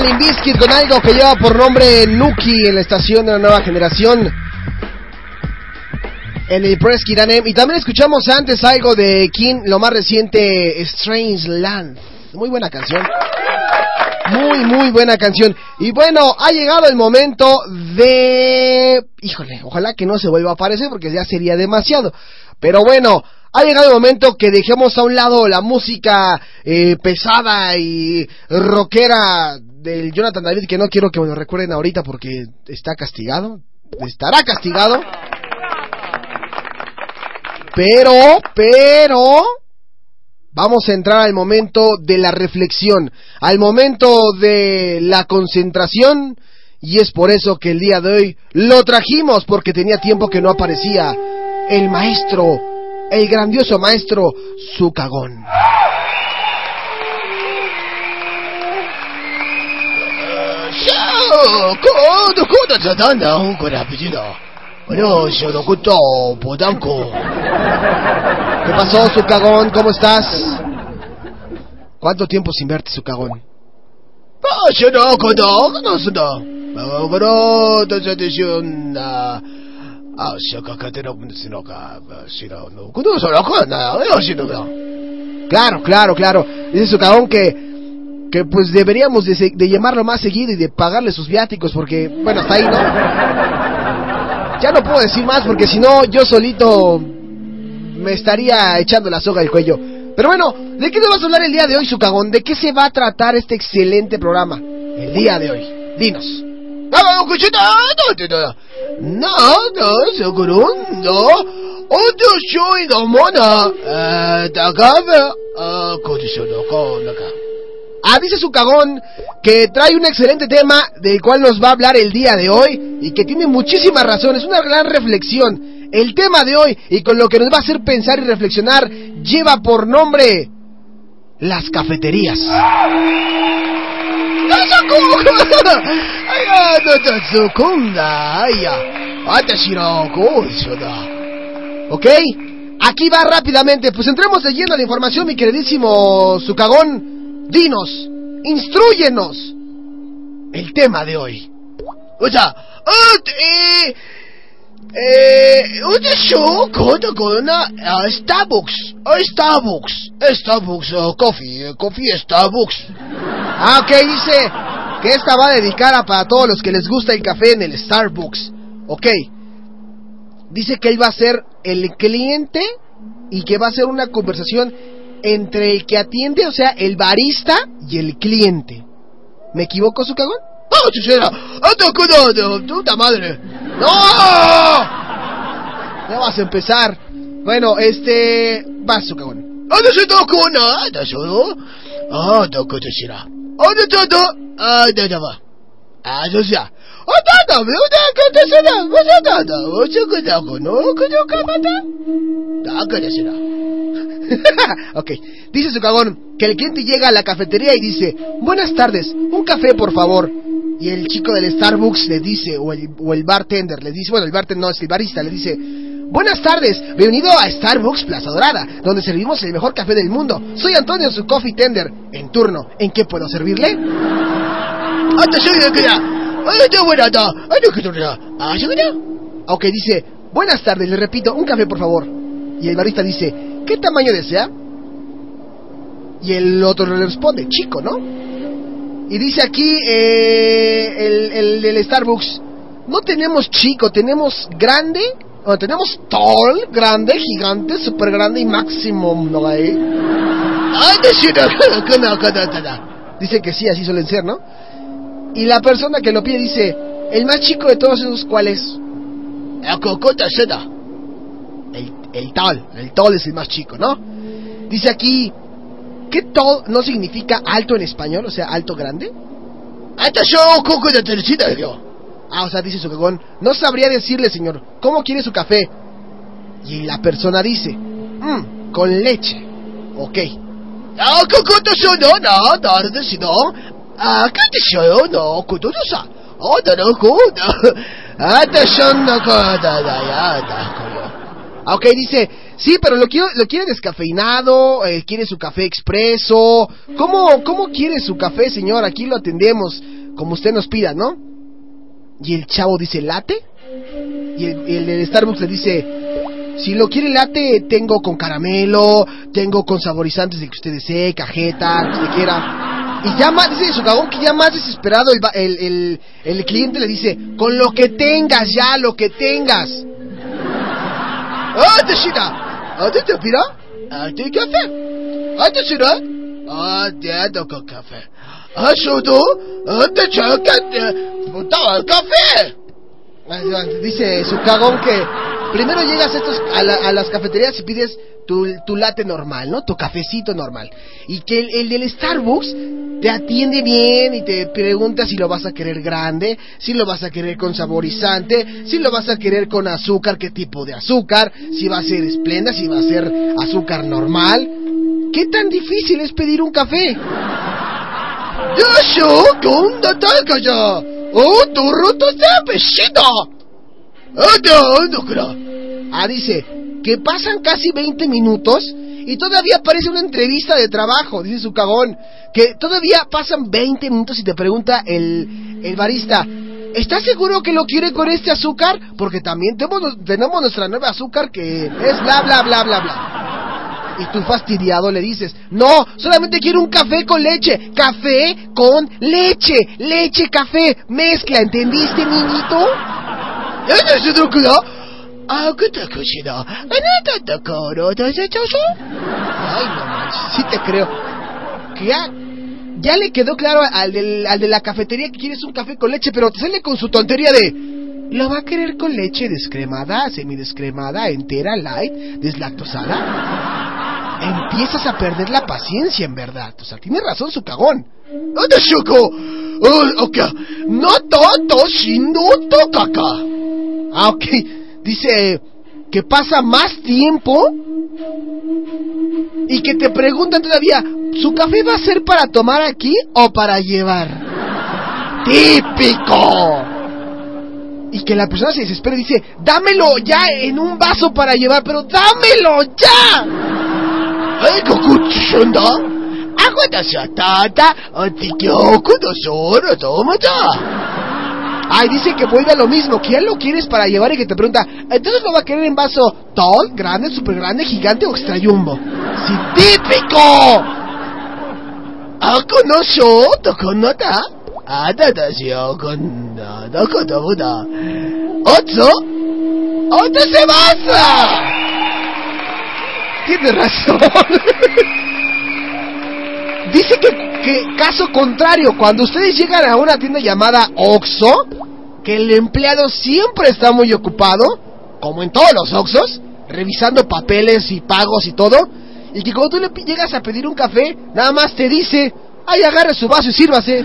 Limbiskit con algo que lleva por nombre Nuki en la estación de la nueva generación. En el Press Kiranem. Y también escuchamos antes algo de King, lo más reciente, Strange Land. Muy buena canción. Muy, muy buena canción. Y bueno, ha llegado el momento de... Híjole, ojalá que no se vuelva a aparecer porque ya sería demasiado. Pero bueno, ha llegado el momento que dejemos a un lado la música eh, pesada y rockera del Jonathan David, que no quiero que me lo recuerden ahorita porque está castigado. Estará castigado. Pero, pero, vamos a entrar al momento de la reflexión, al momento de la concentración, y es por eso que el día de hoy lo trajimos, porque tenía tiempo que no aparecía el maestro, el grandioso maestro Zucagón. ¿Qué pasó, Zucagón? ¿Cómo estás? ¿Cuánto tiempo sin verte, Zucagón? Claro, claro, claro. Dice Zucagón que que pues deberíamos de, de llamarlo más seguido y de pagarle sus viáticos porque, bueno, hasta ahí, ¿no? Ya no puedo decir más porque si no yo solito me estaría echando la soga al cuello. Pero bueno, ¿de qué nos vas a hablar el día de hoy, Zucagón? ¿De qué se va a tratar este excelente programa? El día de hoy. Dinos. No, no, no. Otro soy no mona. Tagaba, ah, dice Zucagón que trae un excelente tema del cual nos va a hablar el día de hoy y que tiene muchísimas razones, una gran reflexión. El tema de hoy y con lo que nos va a hacer pensar y reflexionar lleva por nombre las cafeterías. ¿Ok? Aquí va rápidamente. Pues entremos de lleno a la información, mi queridísimo Zucagón. Dinos, instruyenos el tema de hoy. O sea, eh, eh, con una Starbucks, Starbucks, Starbucks ah, Coffee, eh, Coffee Starbucks. Ah, ok, dice que esta va dedicada para todos los que les gusta el café en el Starbucks. Ok. Dice que él va a ser el cliente y que va a ser una conversación entre el que atiende, o sea, el barista y el cliente. ¿Me equivoco, su cagón? ¡Oh, chuchera! ¡Anda, cuidado! ¡Puta madre! ¡No! Ya vas a empezar. Bueno, este... Vas, su cagón. ¡Anda, se toca una! ¡Anda, solo! ¡Ah, toco, chuchera! ¡Anda, todo! ¡Anda, ya va! ¡Anda, ya! ¡Anda, anda, anda, anda, anda, anda, anda, anda, ok, dice su cagón que el cliente llega a la cafetería y dice, buenas tardes, un café por favor. Y el chico del Starbucks le dice, o el, o el bartender le dice, bueno, el bartender no es el barista, le dice, buenas tardes, bienvenido a Starbucks Plaza Dorada, donde servimos el mejor café del mundo. Soy Antonio, su coffee tender, en turno. ¿En qué puedo servirle? ¡Anda, soy de que ¡Anda, buena, anda! ¡Anda, que tú ¡Ah, Ok, dice, buenas tardes, le repito, un café por favor. Y el barista dice, ¿qué tamaño desea? Y el otro le responde, chico, ¿no? Y dice aquí eh, el, el del Starbucks, no tenemos chico, tenemos grande, tenemos tall, grande, gigante, super grande y máximo, ¿no? Ahí. ¡Anda, sí, no, no, no, Dice que sí, así suelen ser, ¿no? Y la persona que lo pide dice, el más chico de todos esos, ¿cuál es? La cocota seda. El, tall, el tall es el más chico, ¿no? Dice aquí, ¿qué tall no significa alto en español? O sea, alto grande. Hasta yo, coco de tercita, yo. Ah, o sea, dice su cagón, no sabría decirle, señor, ¿cómo quiere su café? Y la persona dice, mmm, con leche. Ok. Ah, cocota seda, no, tarde, si no. Ah, ¿qué te show? No, sa. Oh, da no, kuda. Ah, te shon no Ah, ok, dice, Sí, pero lo quiere, lo quiere descafeinado, eh, quiere su café expreso. ¿Cómo, ¿Cómo quiere su café, señor? Aquí lo atendemos, como usted nos pida, ¿no? Y el chavo dice, ¿late? Y el, el Starbucks le dice, si lo quiere late, tengo con caramelo, tengo con saborizantes de que usted desee, cajeta, lo que quiera. Y ya más, dice su cagón que ya más desesperado el, el, el, el cliente le dice, con lo que tengas ya, lo que tengas. ¡Ah, te shira! ¡Ah, te te pira! ¡Ah, te café! ¡Ah, te shira! ¡Ah, te toco café! ¡Ah, shudo! ¡Ah, te choca! ¡Puta, café! Dice su cagón que primero llegas a, estos, a, la- a las cafeterías y pides tu, tu latte normal, ¿no? Tu cafecito normal. Y que el, el del Starbucks te atiende bien y te pregunta si lo vas a querer grande, si lo vas a querer con saborizante, si lo vas a querer con azúcar, qué tipo de azúcar, si va a ser esplenda, si va a ser azúcar normal. ¿Qué tan difícil es pedir un café? Ah, dice que pasan casi 20 minutos y todavía parece una entrevista de trabajo, dice su cagón. Que todavía pasan 20 minutos y te pregunta el, el barista, ¿estás seguro que lo quiere con este azúcar? Porque también tenemos, tenemos nuestra nueva azúcar que es bla bla bla bla bla. Y tú fastidiado le dices, no, solamente quiero un café con leche. Café con leche. Leche, café. Mezcla, ¿entendiste, niñito? Ah, ¿qué te cochino? Ay, no manches, sí te creo. Ya, le quedó claro al, del, al de la cafetería que quieres un café con leche, pero te sale con su tontería de... ¿Lo va a querer con leche descremada, semidescremada, entera, light, deslactosada? Empiezas a perder la paciencia, en verdad. O sea, tiene razón su cagón. ¡Anda, Shuko! Oh, ok. No todo shindo tokaka. Ah, ok. Dice que pasa más tiempo y que te preguntan todavía, ¿su café va a ser para tomar aquí o para llevar? ¡Típico! Y que la persona se desespera y dice, dámelo ya en un vaso para llevar, pero dámelo ya. ¡Ay, Ay, dice que vuelve a lo mismo, ya lo quieres para llevar y que te pregunta, entonces lo va a querer en vaso tall, grande, super grande, gigante o extra jumbo. ¡Sí, típico! Ako no sho tokonota. Adata shio con nada kotobuda. Otso. Otro se basa. Tienes razón. Dice que, que caso contrario, cuando ustedes llegan a una tienda llamada Oxxo, que el empleado siempre está muy ocupado, como en todos los Oxxos, revisando papeles y pagos y todo, y que cuando tú le llegas a pedir un café, nada más te dice, ay, agarre su vaso y sírvase.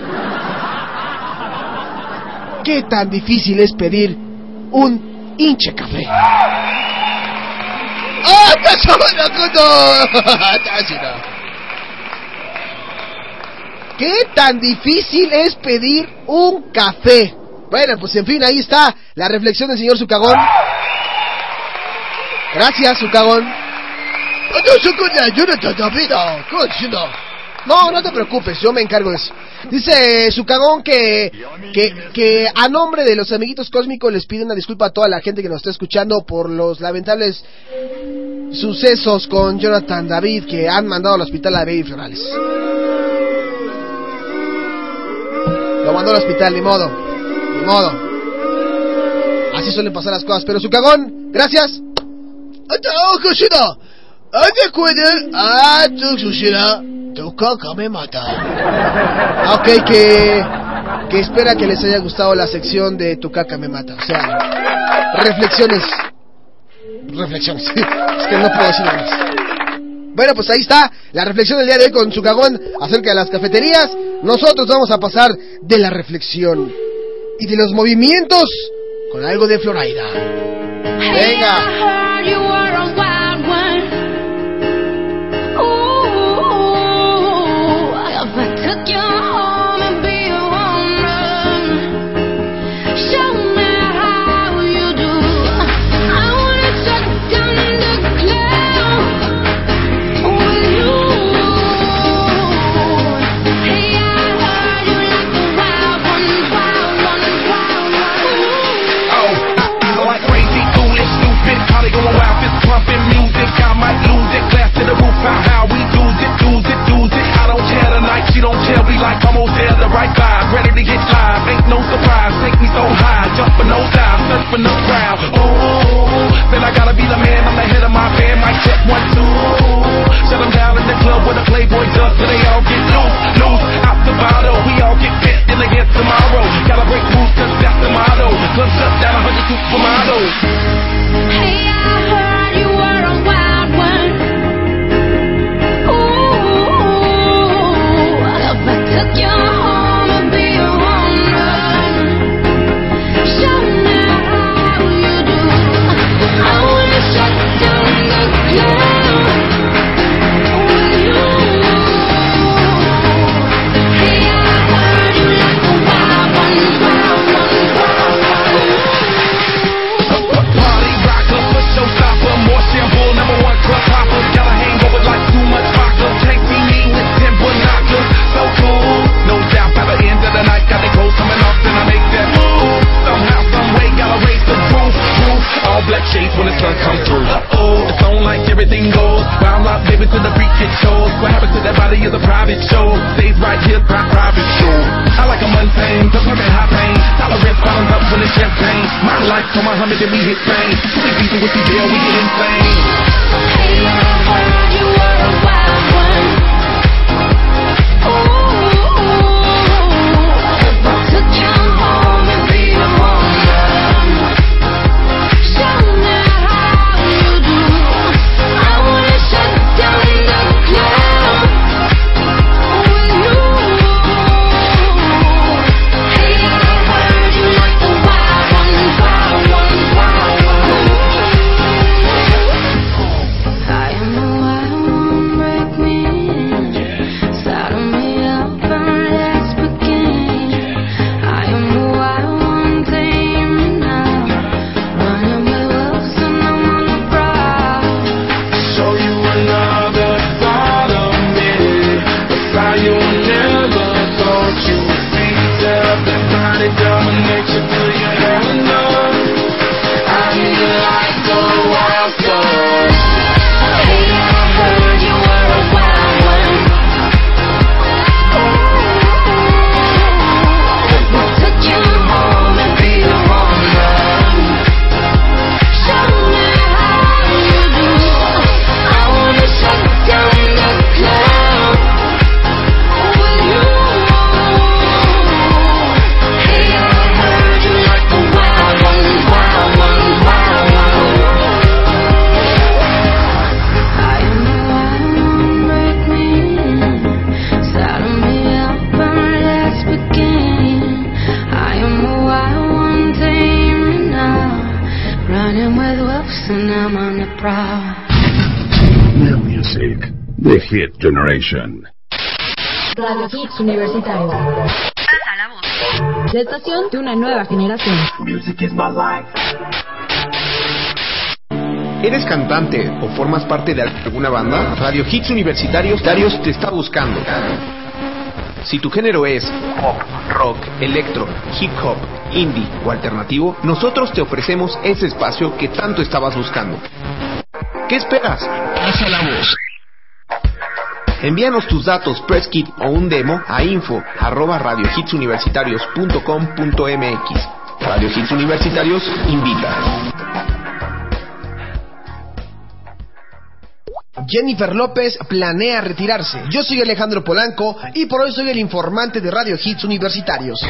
¿Qué tan difícil es pedir un hinche café? ¡Ah, ¿Qué tan difícil es pedir un café? Bueno, pues en fin, ahí está la reflexión del señor Sucagón. Gracias, Sucagón. No, no te preocupes, yo me encargo de eso. Dice Sucagón que, que, que a nombre de los amiguitos cósmicos les pide una disculpa a toda la gente que nos está escuchando por los lamentables sucesos con Jonathan David que han mandado al hospital a Baby Florales. Lo mandó al hospital, ni modo. Ni modo. Así suelen pasar las cosas. Pero su cagón, gracias. Ok, que, que espera que les haya gustado la sección de Tu caca me mata. O sea, reflexiones. Reflexiones. es que no puedo decir nada más. Bueno, pues ahí está la reflexión del día de hoy con su cagón acerca de las cafeterías. Nosotros vamos a pasar de la reflexión y de los movimientos con algo de Florida. Venga. Don't care. We like almost there, the right vibe. Ready to get live, ain't no surprise. Take me so high, jump for no dive, surfing the crowd. Oh, then I gotta be the man, I'm the head of my band. Mic check one, two. Shut them down in the club where the Playboy does, so they all get loose, loose. Out the bottle, we all get bent in again tomorrow. Gotta break rules, cause that's the motto. Club shut down, a hundred supermodels. Hey, black shades when the sun comes through. Uh oh, it's on like everything goes. Wild out, baby, to the freak it shows. What happens to that body is a private show. Stays right here, pri- private show. I like a mundane, cause I'm in high pain. Tolerance bottoms up when it's champagne. My life, to Muhammad, then we hit fame. Too many people with the deal, we insane. Hey, Hits Universitario. La estación de una nueva generación. Music is my life. ¿Eres cantante o formas parte de alguna banda? Radio Hits Universitarios Darius te está buscando. Si tu género es pop, rock, electro, hip hop, indie o alternativo, nosotros te ofrecemos ese espacio que tanto estabas buscando. ¿Qué esperas? Pasa la voz. Envíanos tus datos, press kit o un demo a info arroba. Radio Hits Universitarios invita. Jennifer López planea retirarse. Yo soy Alejandro Polanco y por hoy soy el informante de Radio Hits Universitarios.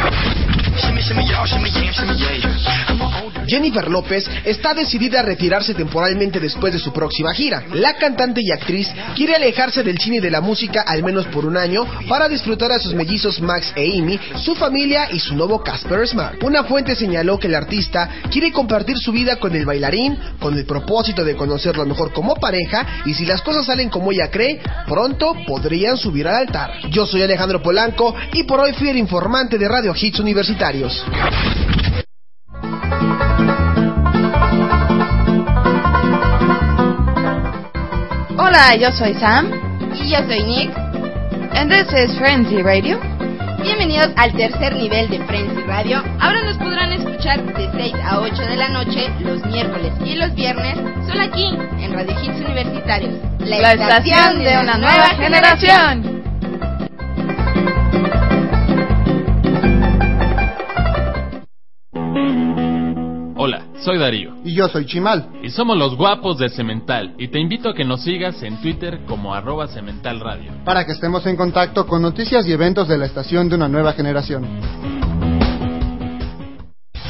Jennifer López está decidida a retirarse temporalmente después de su próxima gira. La cantante y actriz quiere alejarse del cine y de la música al menos por un año para disfrutar a sus mellizos Max e Amy, su familia y su nuevo Casper Smart. Una fuente señaló que el artista quiere compartir su vida con el bailarín con el propósito de conocerlo mejor como pareja y si las cosas salen como ella cree, pronto podrían subir al altar. Yo soy Alejandro Polanco y por hoy fui el informante de Radio Hits Universitarios. Hola, yo soy Sam. Y yo soy Nick. And this is Frenzy Radio. Bienvenidos al tercer nivel de Frenzy Radio. Ahora nos podrán escuchar de 6 a 8 de la noche los miércoles y los viernes, solo aquí en Radio Hits Universitarios. La estación de una nueva generación. Soy Darío. Y yo soy Chimal. Y somos los guapos de Cemental. Y te invito a que nos sigas en Twitter como arroba Cemental Radio. Para que estemos en contacto con noticias y eventos de la estación de una nueva generación.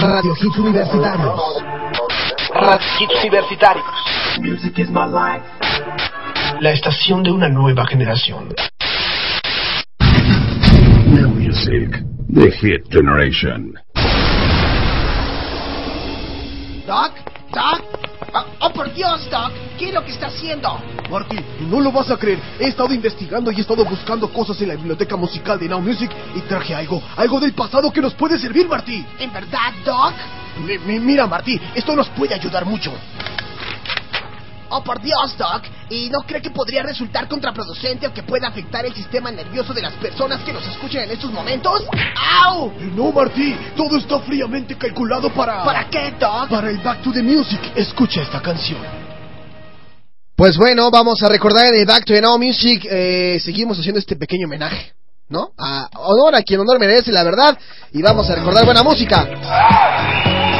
Radio Hits Universitarios. Radio Hits Universitarios. Music is my life. La estación de una nueva generación. New Music, The Hit Generation. Doc, Doc. Oh, oh, por Dios, Doc. ¿Qué es lo que está haciendo? Marty, no lo vas a creer. He estado investigando y he estado buscando cosas en la biblioteca musical de Now Music y traje algo, algo del pasado que nos puede servir, Marty. ¿En verdad, Doc? Mi- mi- mira, Marty, esto nos puede ayudar mucho. Oh, por Dios, Doc. ¿Y no cree que podría resultar contraproducente o que pueda afectar el sistema nervioso de las personas que nos escuchan en estos momentos? ¡Au! No, Marty, todo está fríamente calculado para... ¿Para qué, Doc? Para el Back to the Music. Escucha esta canción. Pues bueno, vamos a recordar en el Back to the Now Music. eh, seguimos haciendo este pequeño homenaje, ¿no? A honor a quien honor merece, la verdad. Y vamos a recordar buena música.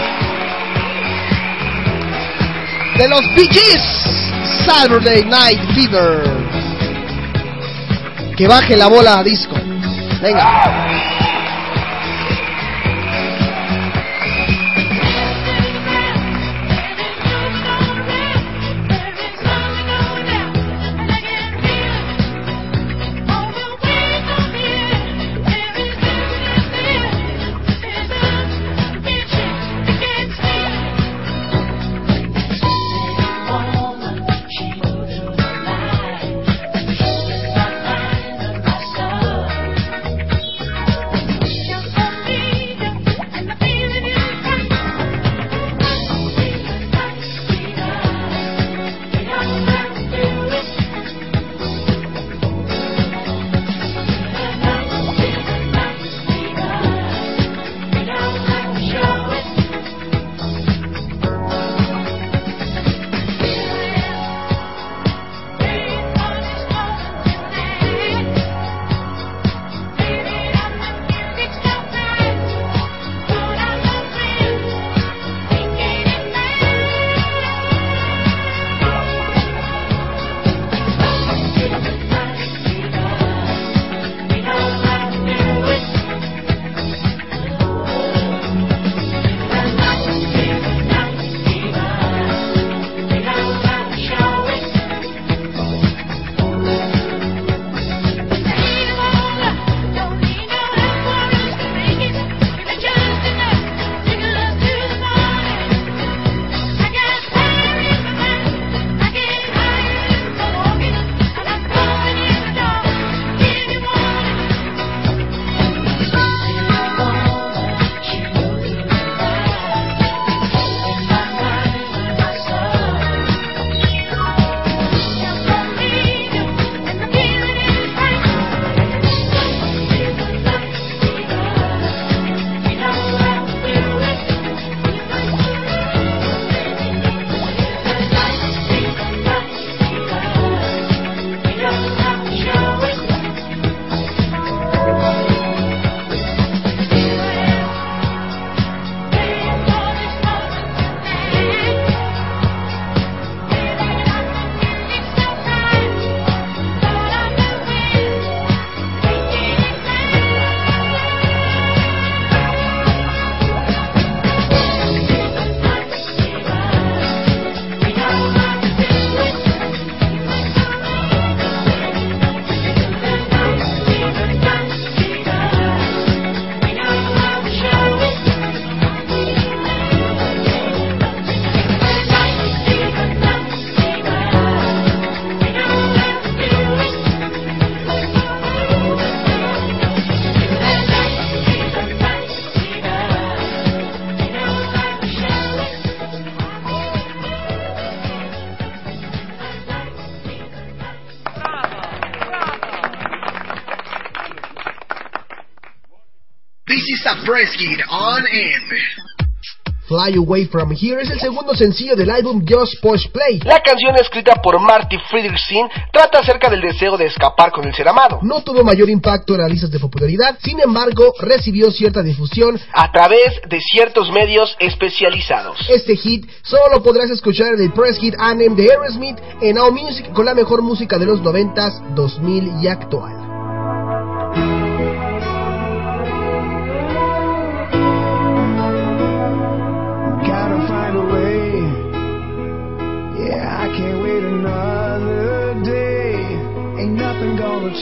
De los Bee Saturday Night Fever. Que baje la bola a disco. Venga. On M. Fly Away From Here es el segundo sencillo del álbum Just Push Play. La canción escrita por Marty Friedrichsen trata acerca del deseo de escapar con el ser amado. No tuvo mayor impacto en las listas de popularidad, sin embargo, recibió cierta difusión a través de ciertos medios especializados. Este hit solo lo podrás escuchar en el Press Hit Anem de Aerosmith en Now Music con la mejor música de los 90s, 2000 y actual.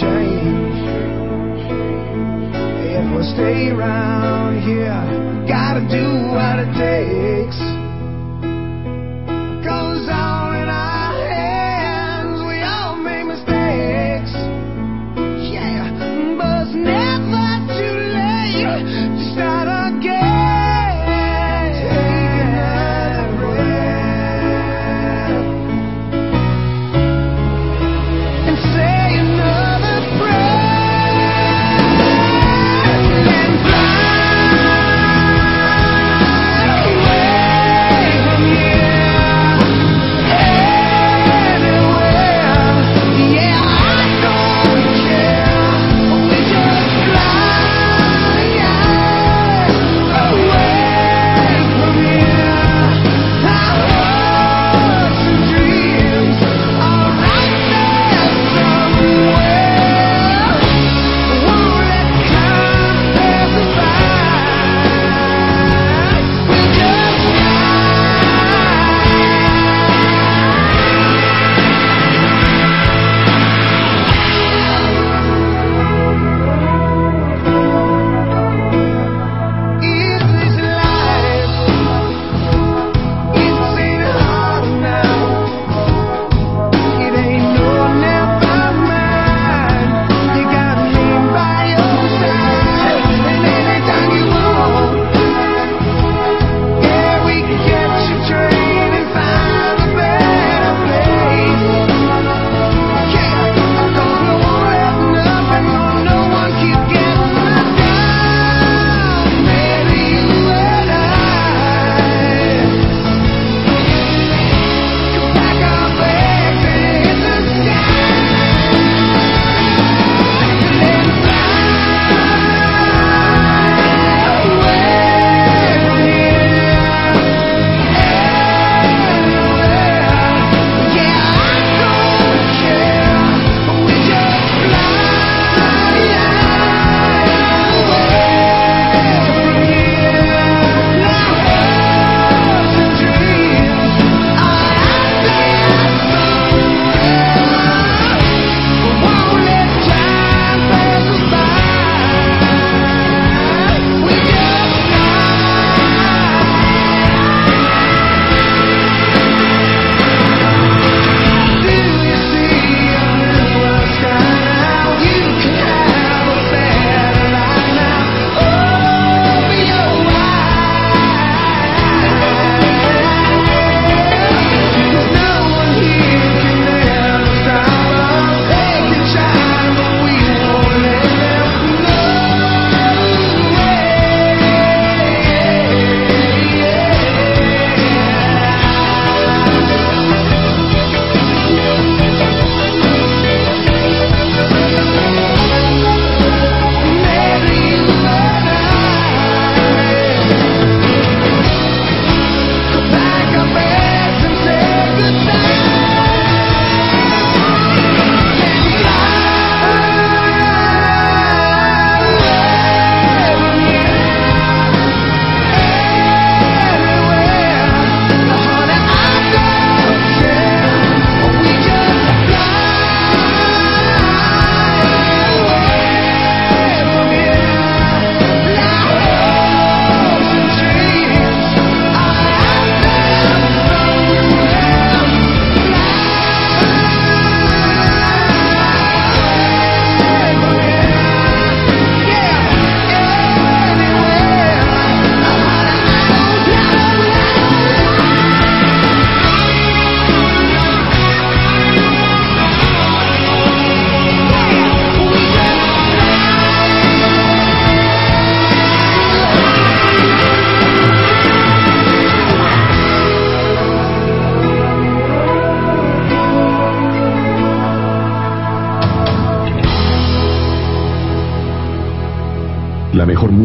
Change. If we stay around here, gotta do what it takes.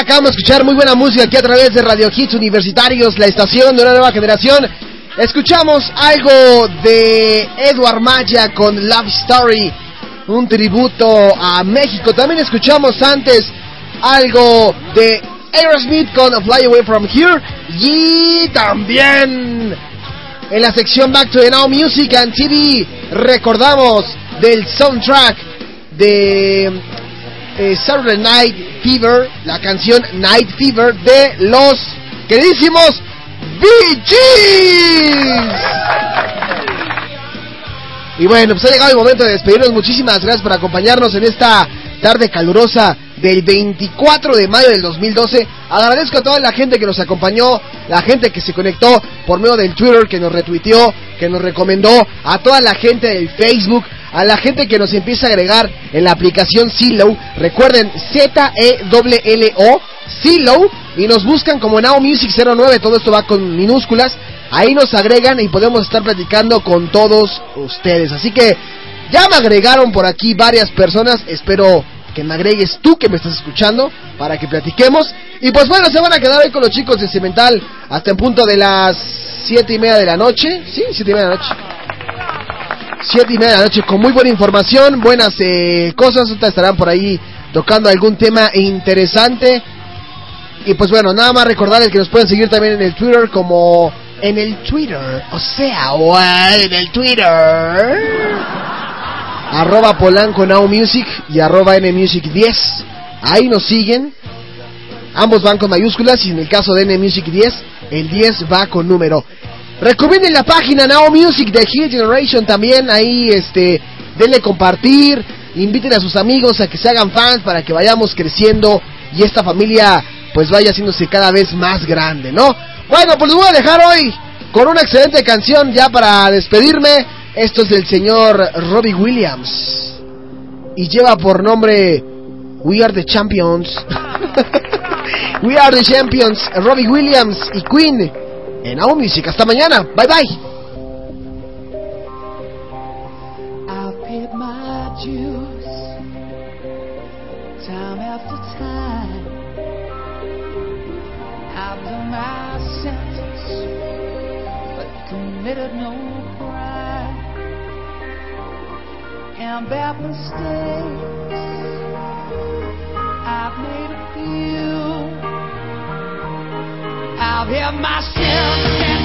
Acabamos de escuchar muy buena música aquí a través de Radio Hits Universitarios, la estación de una nueva generación. Escuchamos algo de Edward Maya con Love Story, un tributo a México. También escuchamos antes algo de Aerosmith con Fly Away From Here y también en la sección Back to the Now Music and TV recordamos del soundtrack de eh, Saturday Night Fever, la canción Night Fever de los queridísimos Bee Gees. Y bueno, pues ha llegado el momento de despedirnos. Muchísimas gracias por acompañarnos en esta tarde calurosa del 24 de mayo del 2012. Agradezco a toda la gente que nos acompañó, la gente que se conectó por medio del Twitter, que nos retuiteó, que nos recomendó, a toda la gente del Facebook, a la gente que nos empieza a agregar en la aplicación Zillow. Recuerden, Z-E-L-L-O, Zillow, y nos buscan como Now Music 09, todo esto va con minúsculas. Ahí nos agregan y podemos estar platicando con todos ustedes. Así que ya me agregaron por aquí varias personas. Espero que me agregues tú que me estás escuchando para que platiquemos. Y pues bueno, se van a quedar hoy con los chicos de Cemental hasta en punto de las siete y media de la noche. Sí, siete y media de la noche. Siete y media de la noche con muy buena información, buenas eh, cosas. Estarán por ahí tocando algún tema interesante. Y pues bueno, nada más recordarles que nos pueden seguir también en el Twitter como en el Twitter, o sea, o en el Twitter. Arroba Polanco Now Music y arroba N Music 10. Ahí nos siguen. Ambos van con mayúsculas y en el caso de N Music 10, el 10 va con número. Recomienden la página Now Music de Hill Generation también. Ahí, este, denle compartir. Inviten a sus amigos a que se hagan fans para que vayamos creciendo y esta familia pues vaya haciéndose cada vez más grande, ¿no? Bueno, pues les voy a dejar hoy con una excelente canción ya para despedirme. Esto es del señor Robbie Williams. Y lleva por nombre We Are the Champions. We Are the Champions. Robbie Williams y Queen en Now Music. Hasta mañana. Bye bye. I've done my sentence, but committed no crime. And bad mistakes, I've made I've had my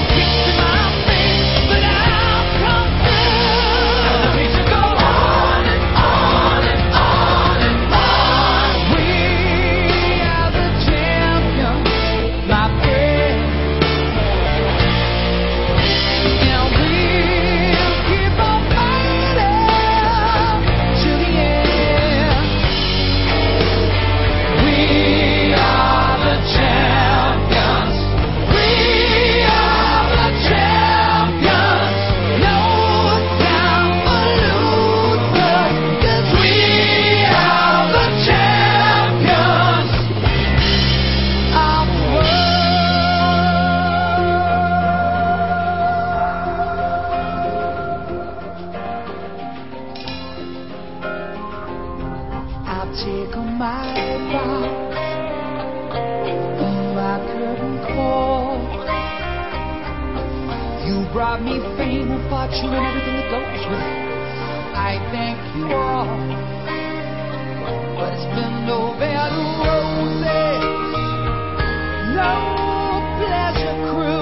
Brought me fame and fortune and everything that goes with it. I thank you all, but it's been no bed of roses, no pleasure cruise.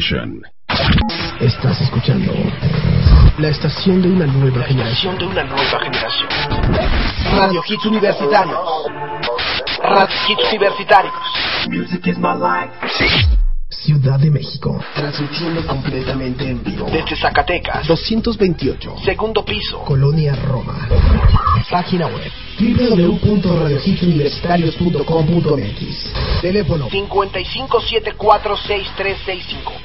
Generation. Estás escuchando la estación de una nueva generación. de una nueva generación. Radio Hits Universitarios. Radio Hits Universitarios. Music is my life. Ciudad de México. Transmitiendo completamente en vivo. Desde Zacatecas. 228. Segundo piso. Colonia Roma. Página web www.radiohitsuniversitarios.com.mx Teléfono 55746365.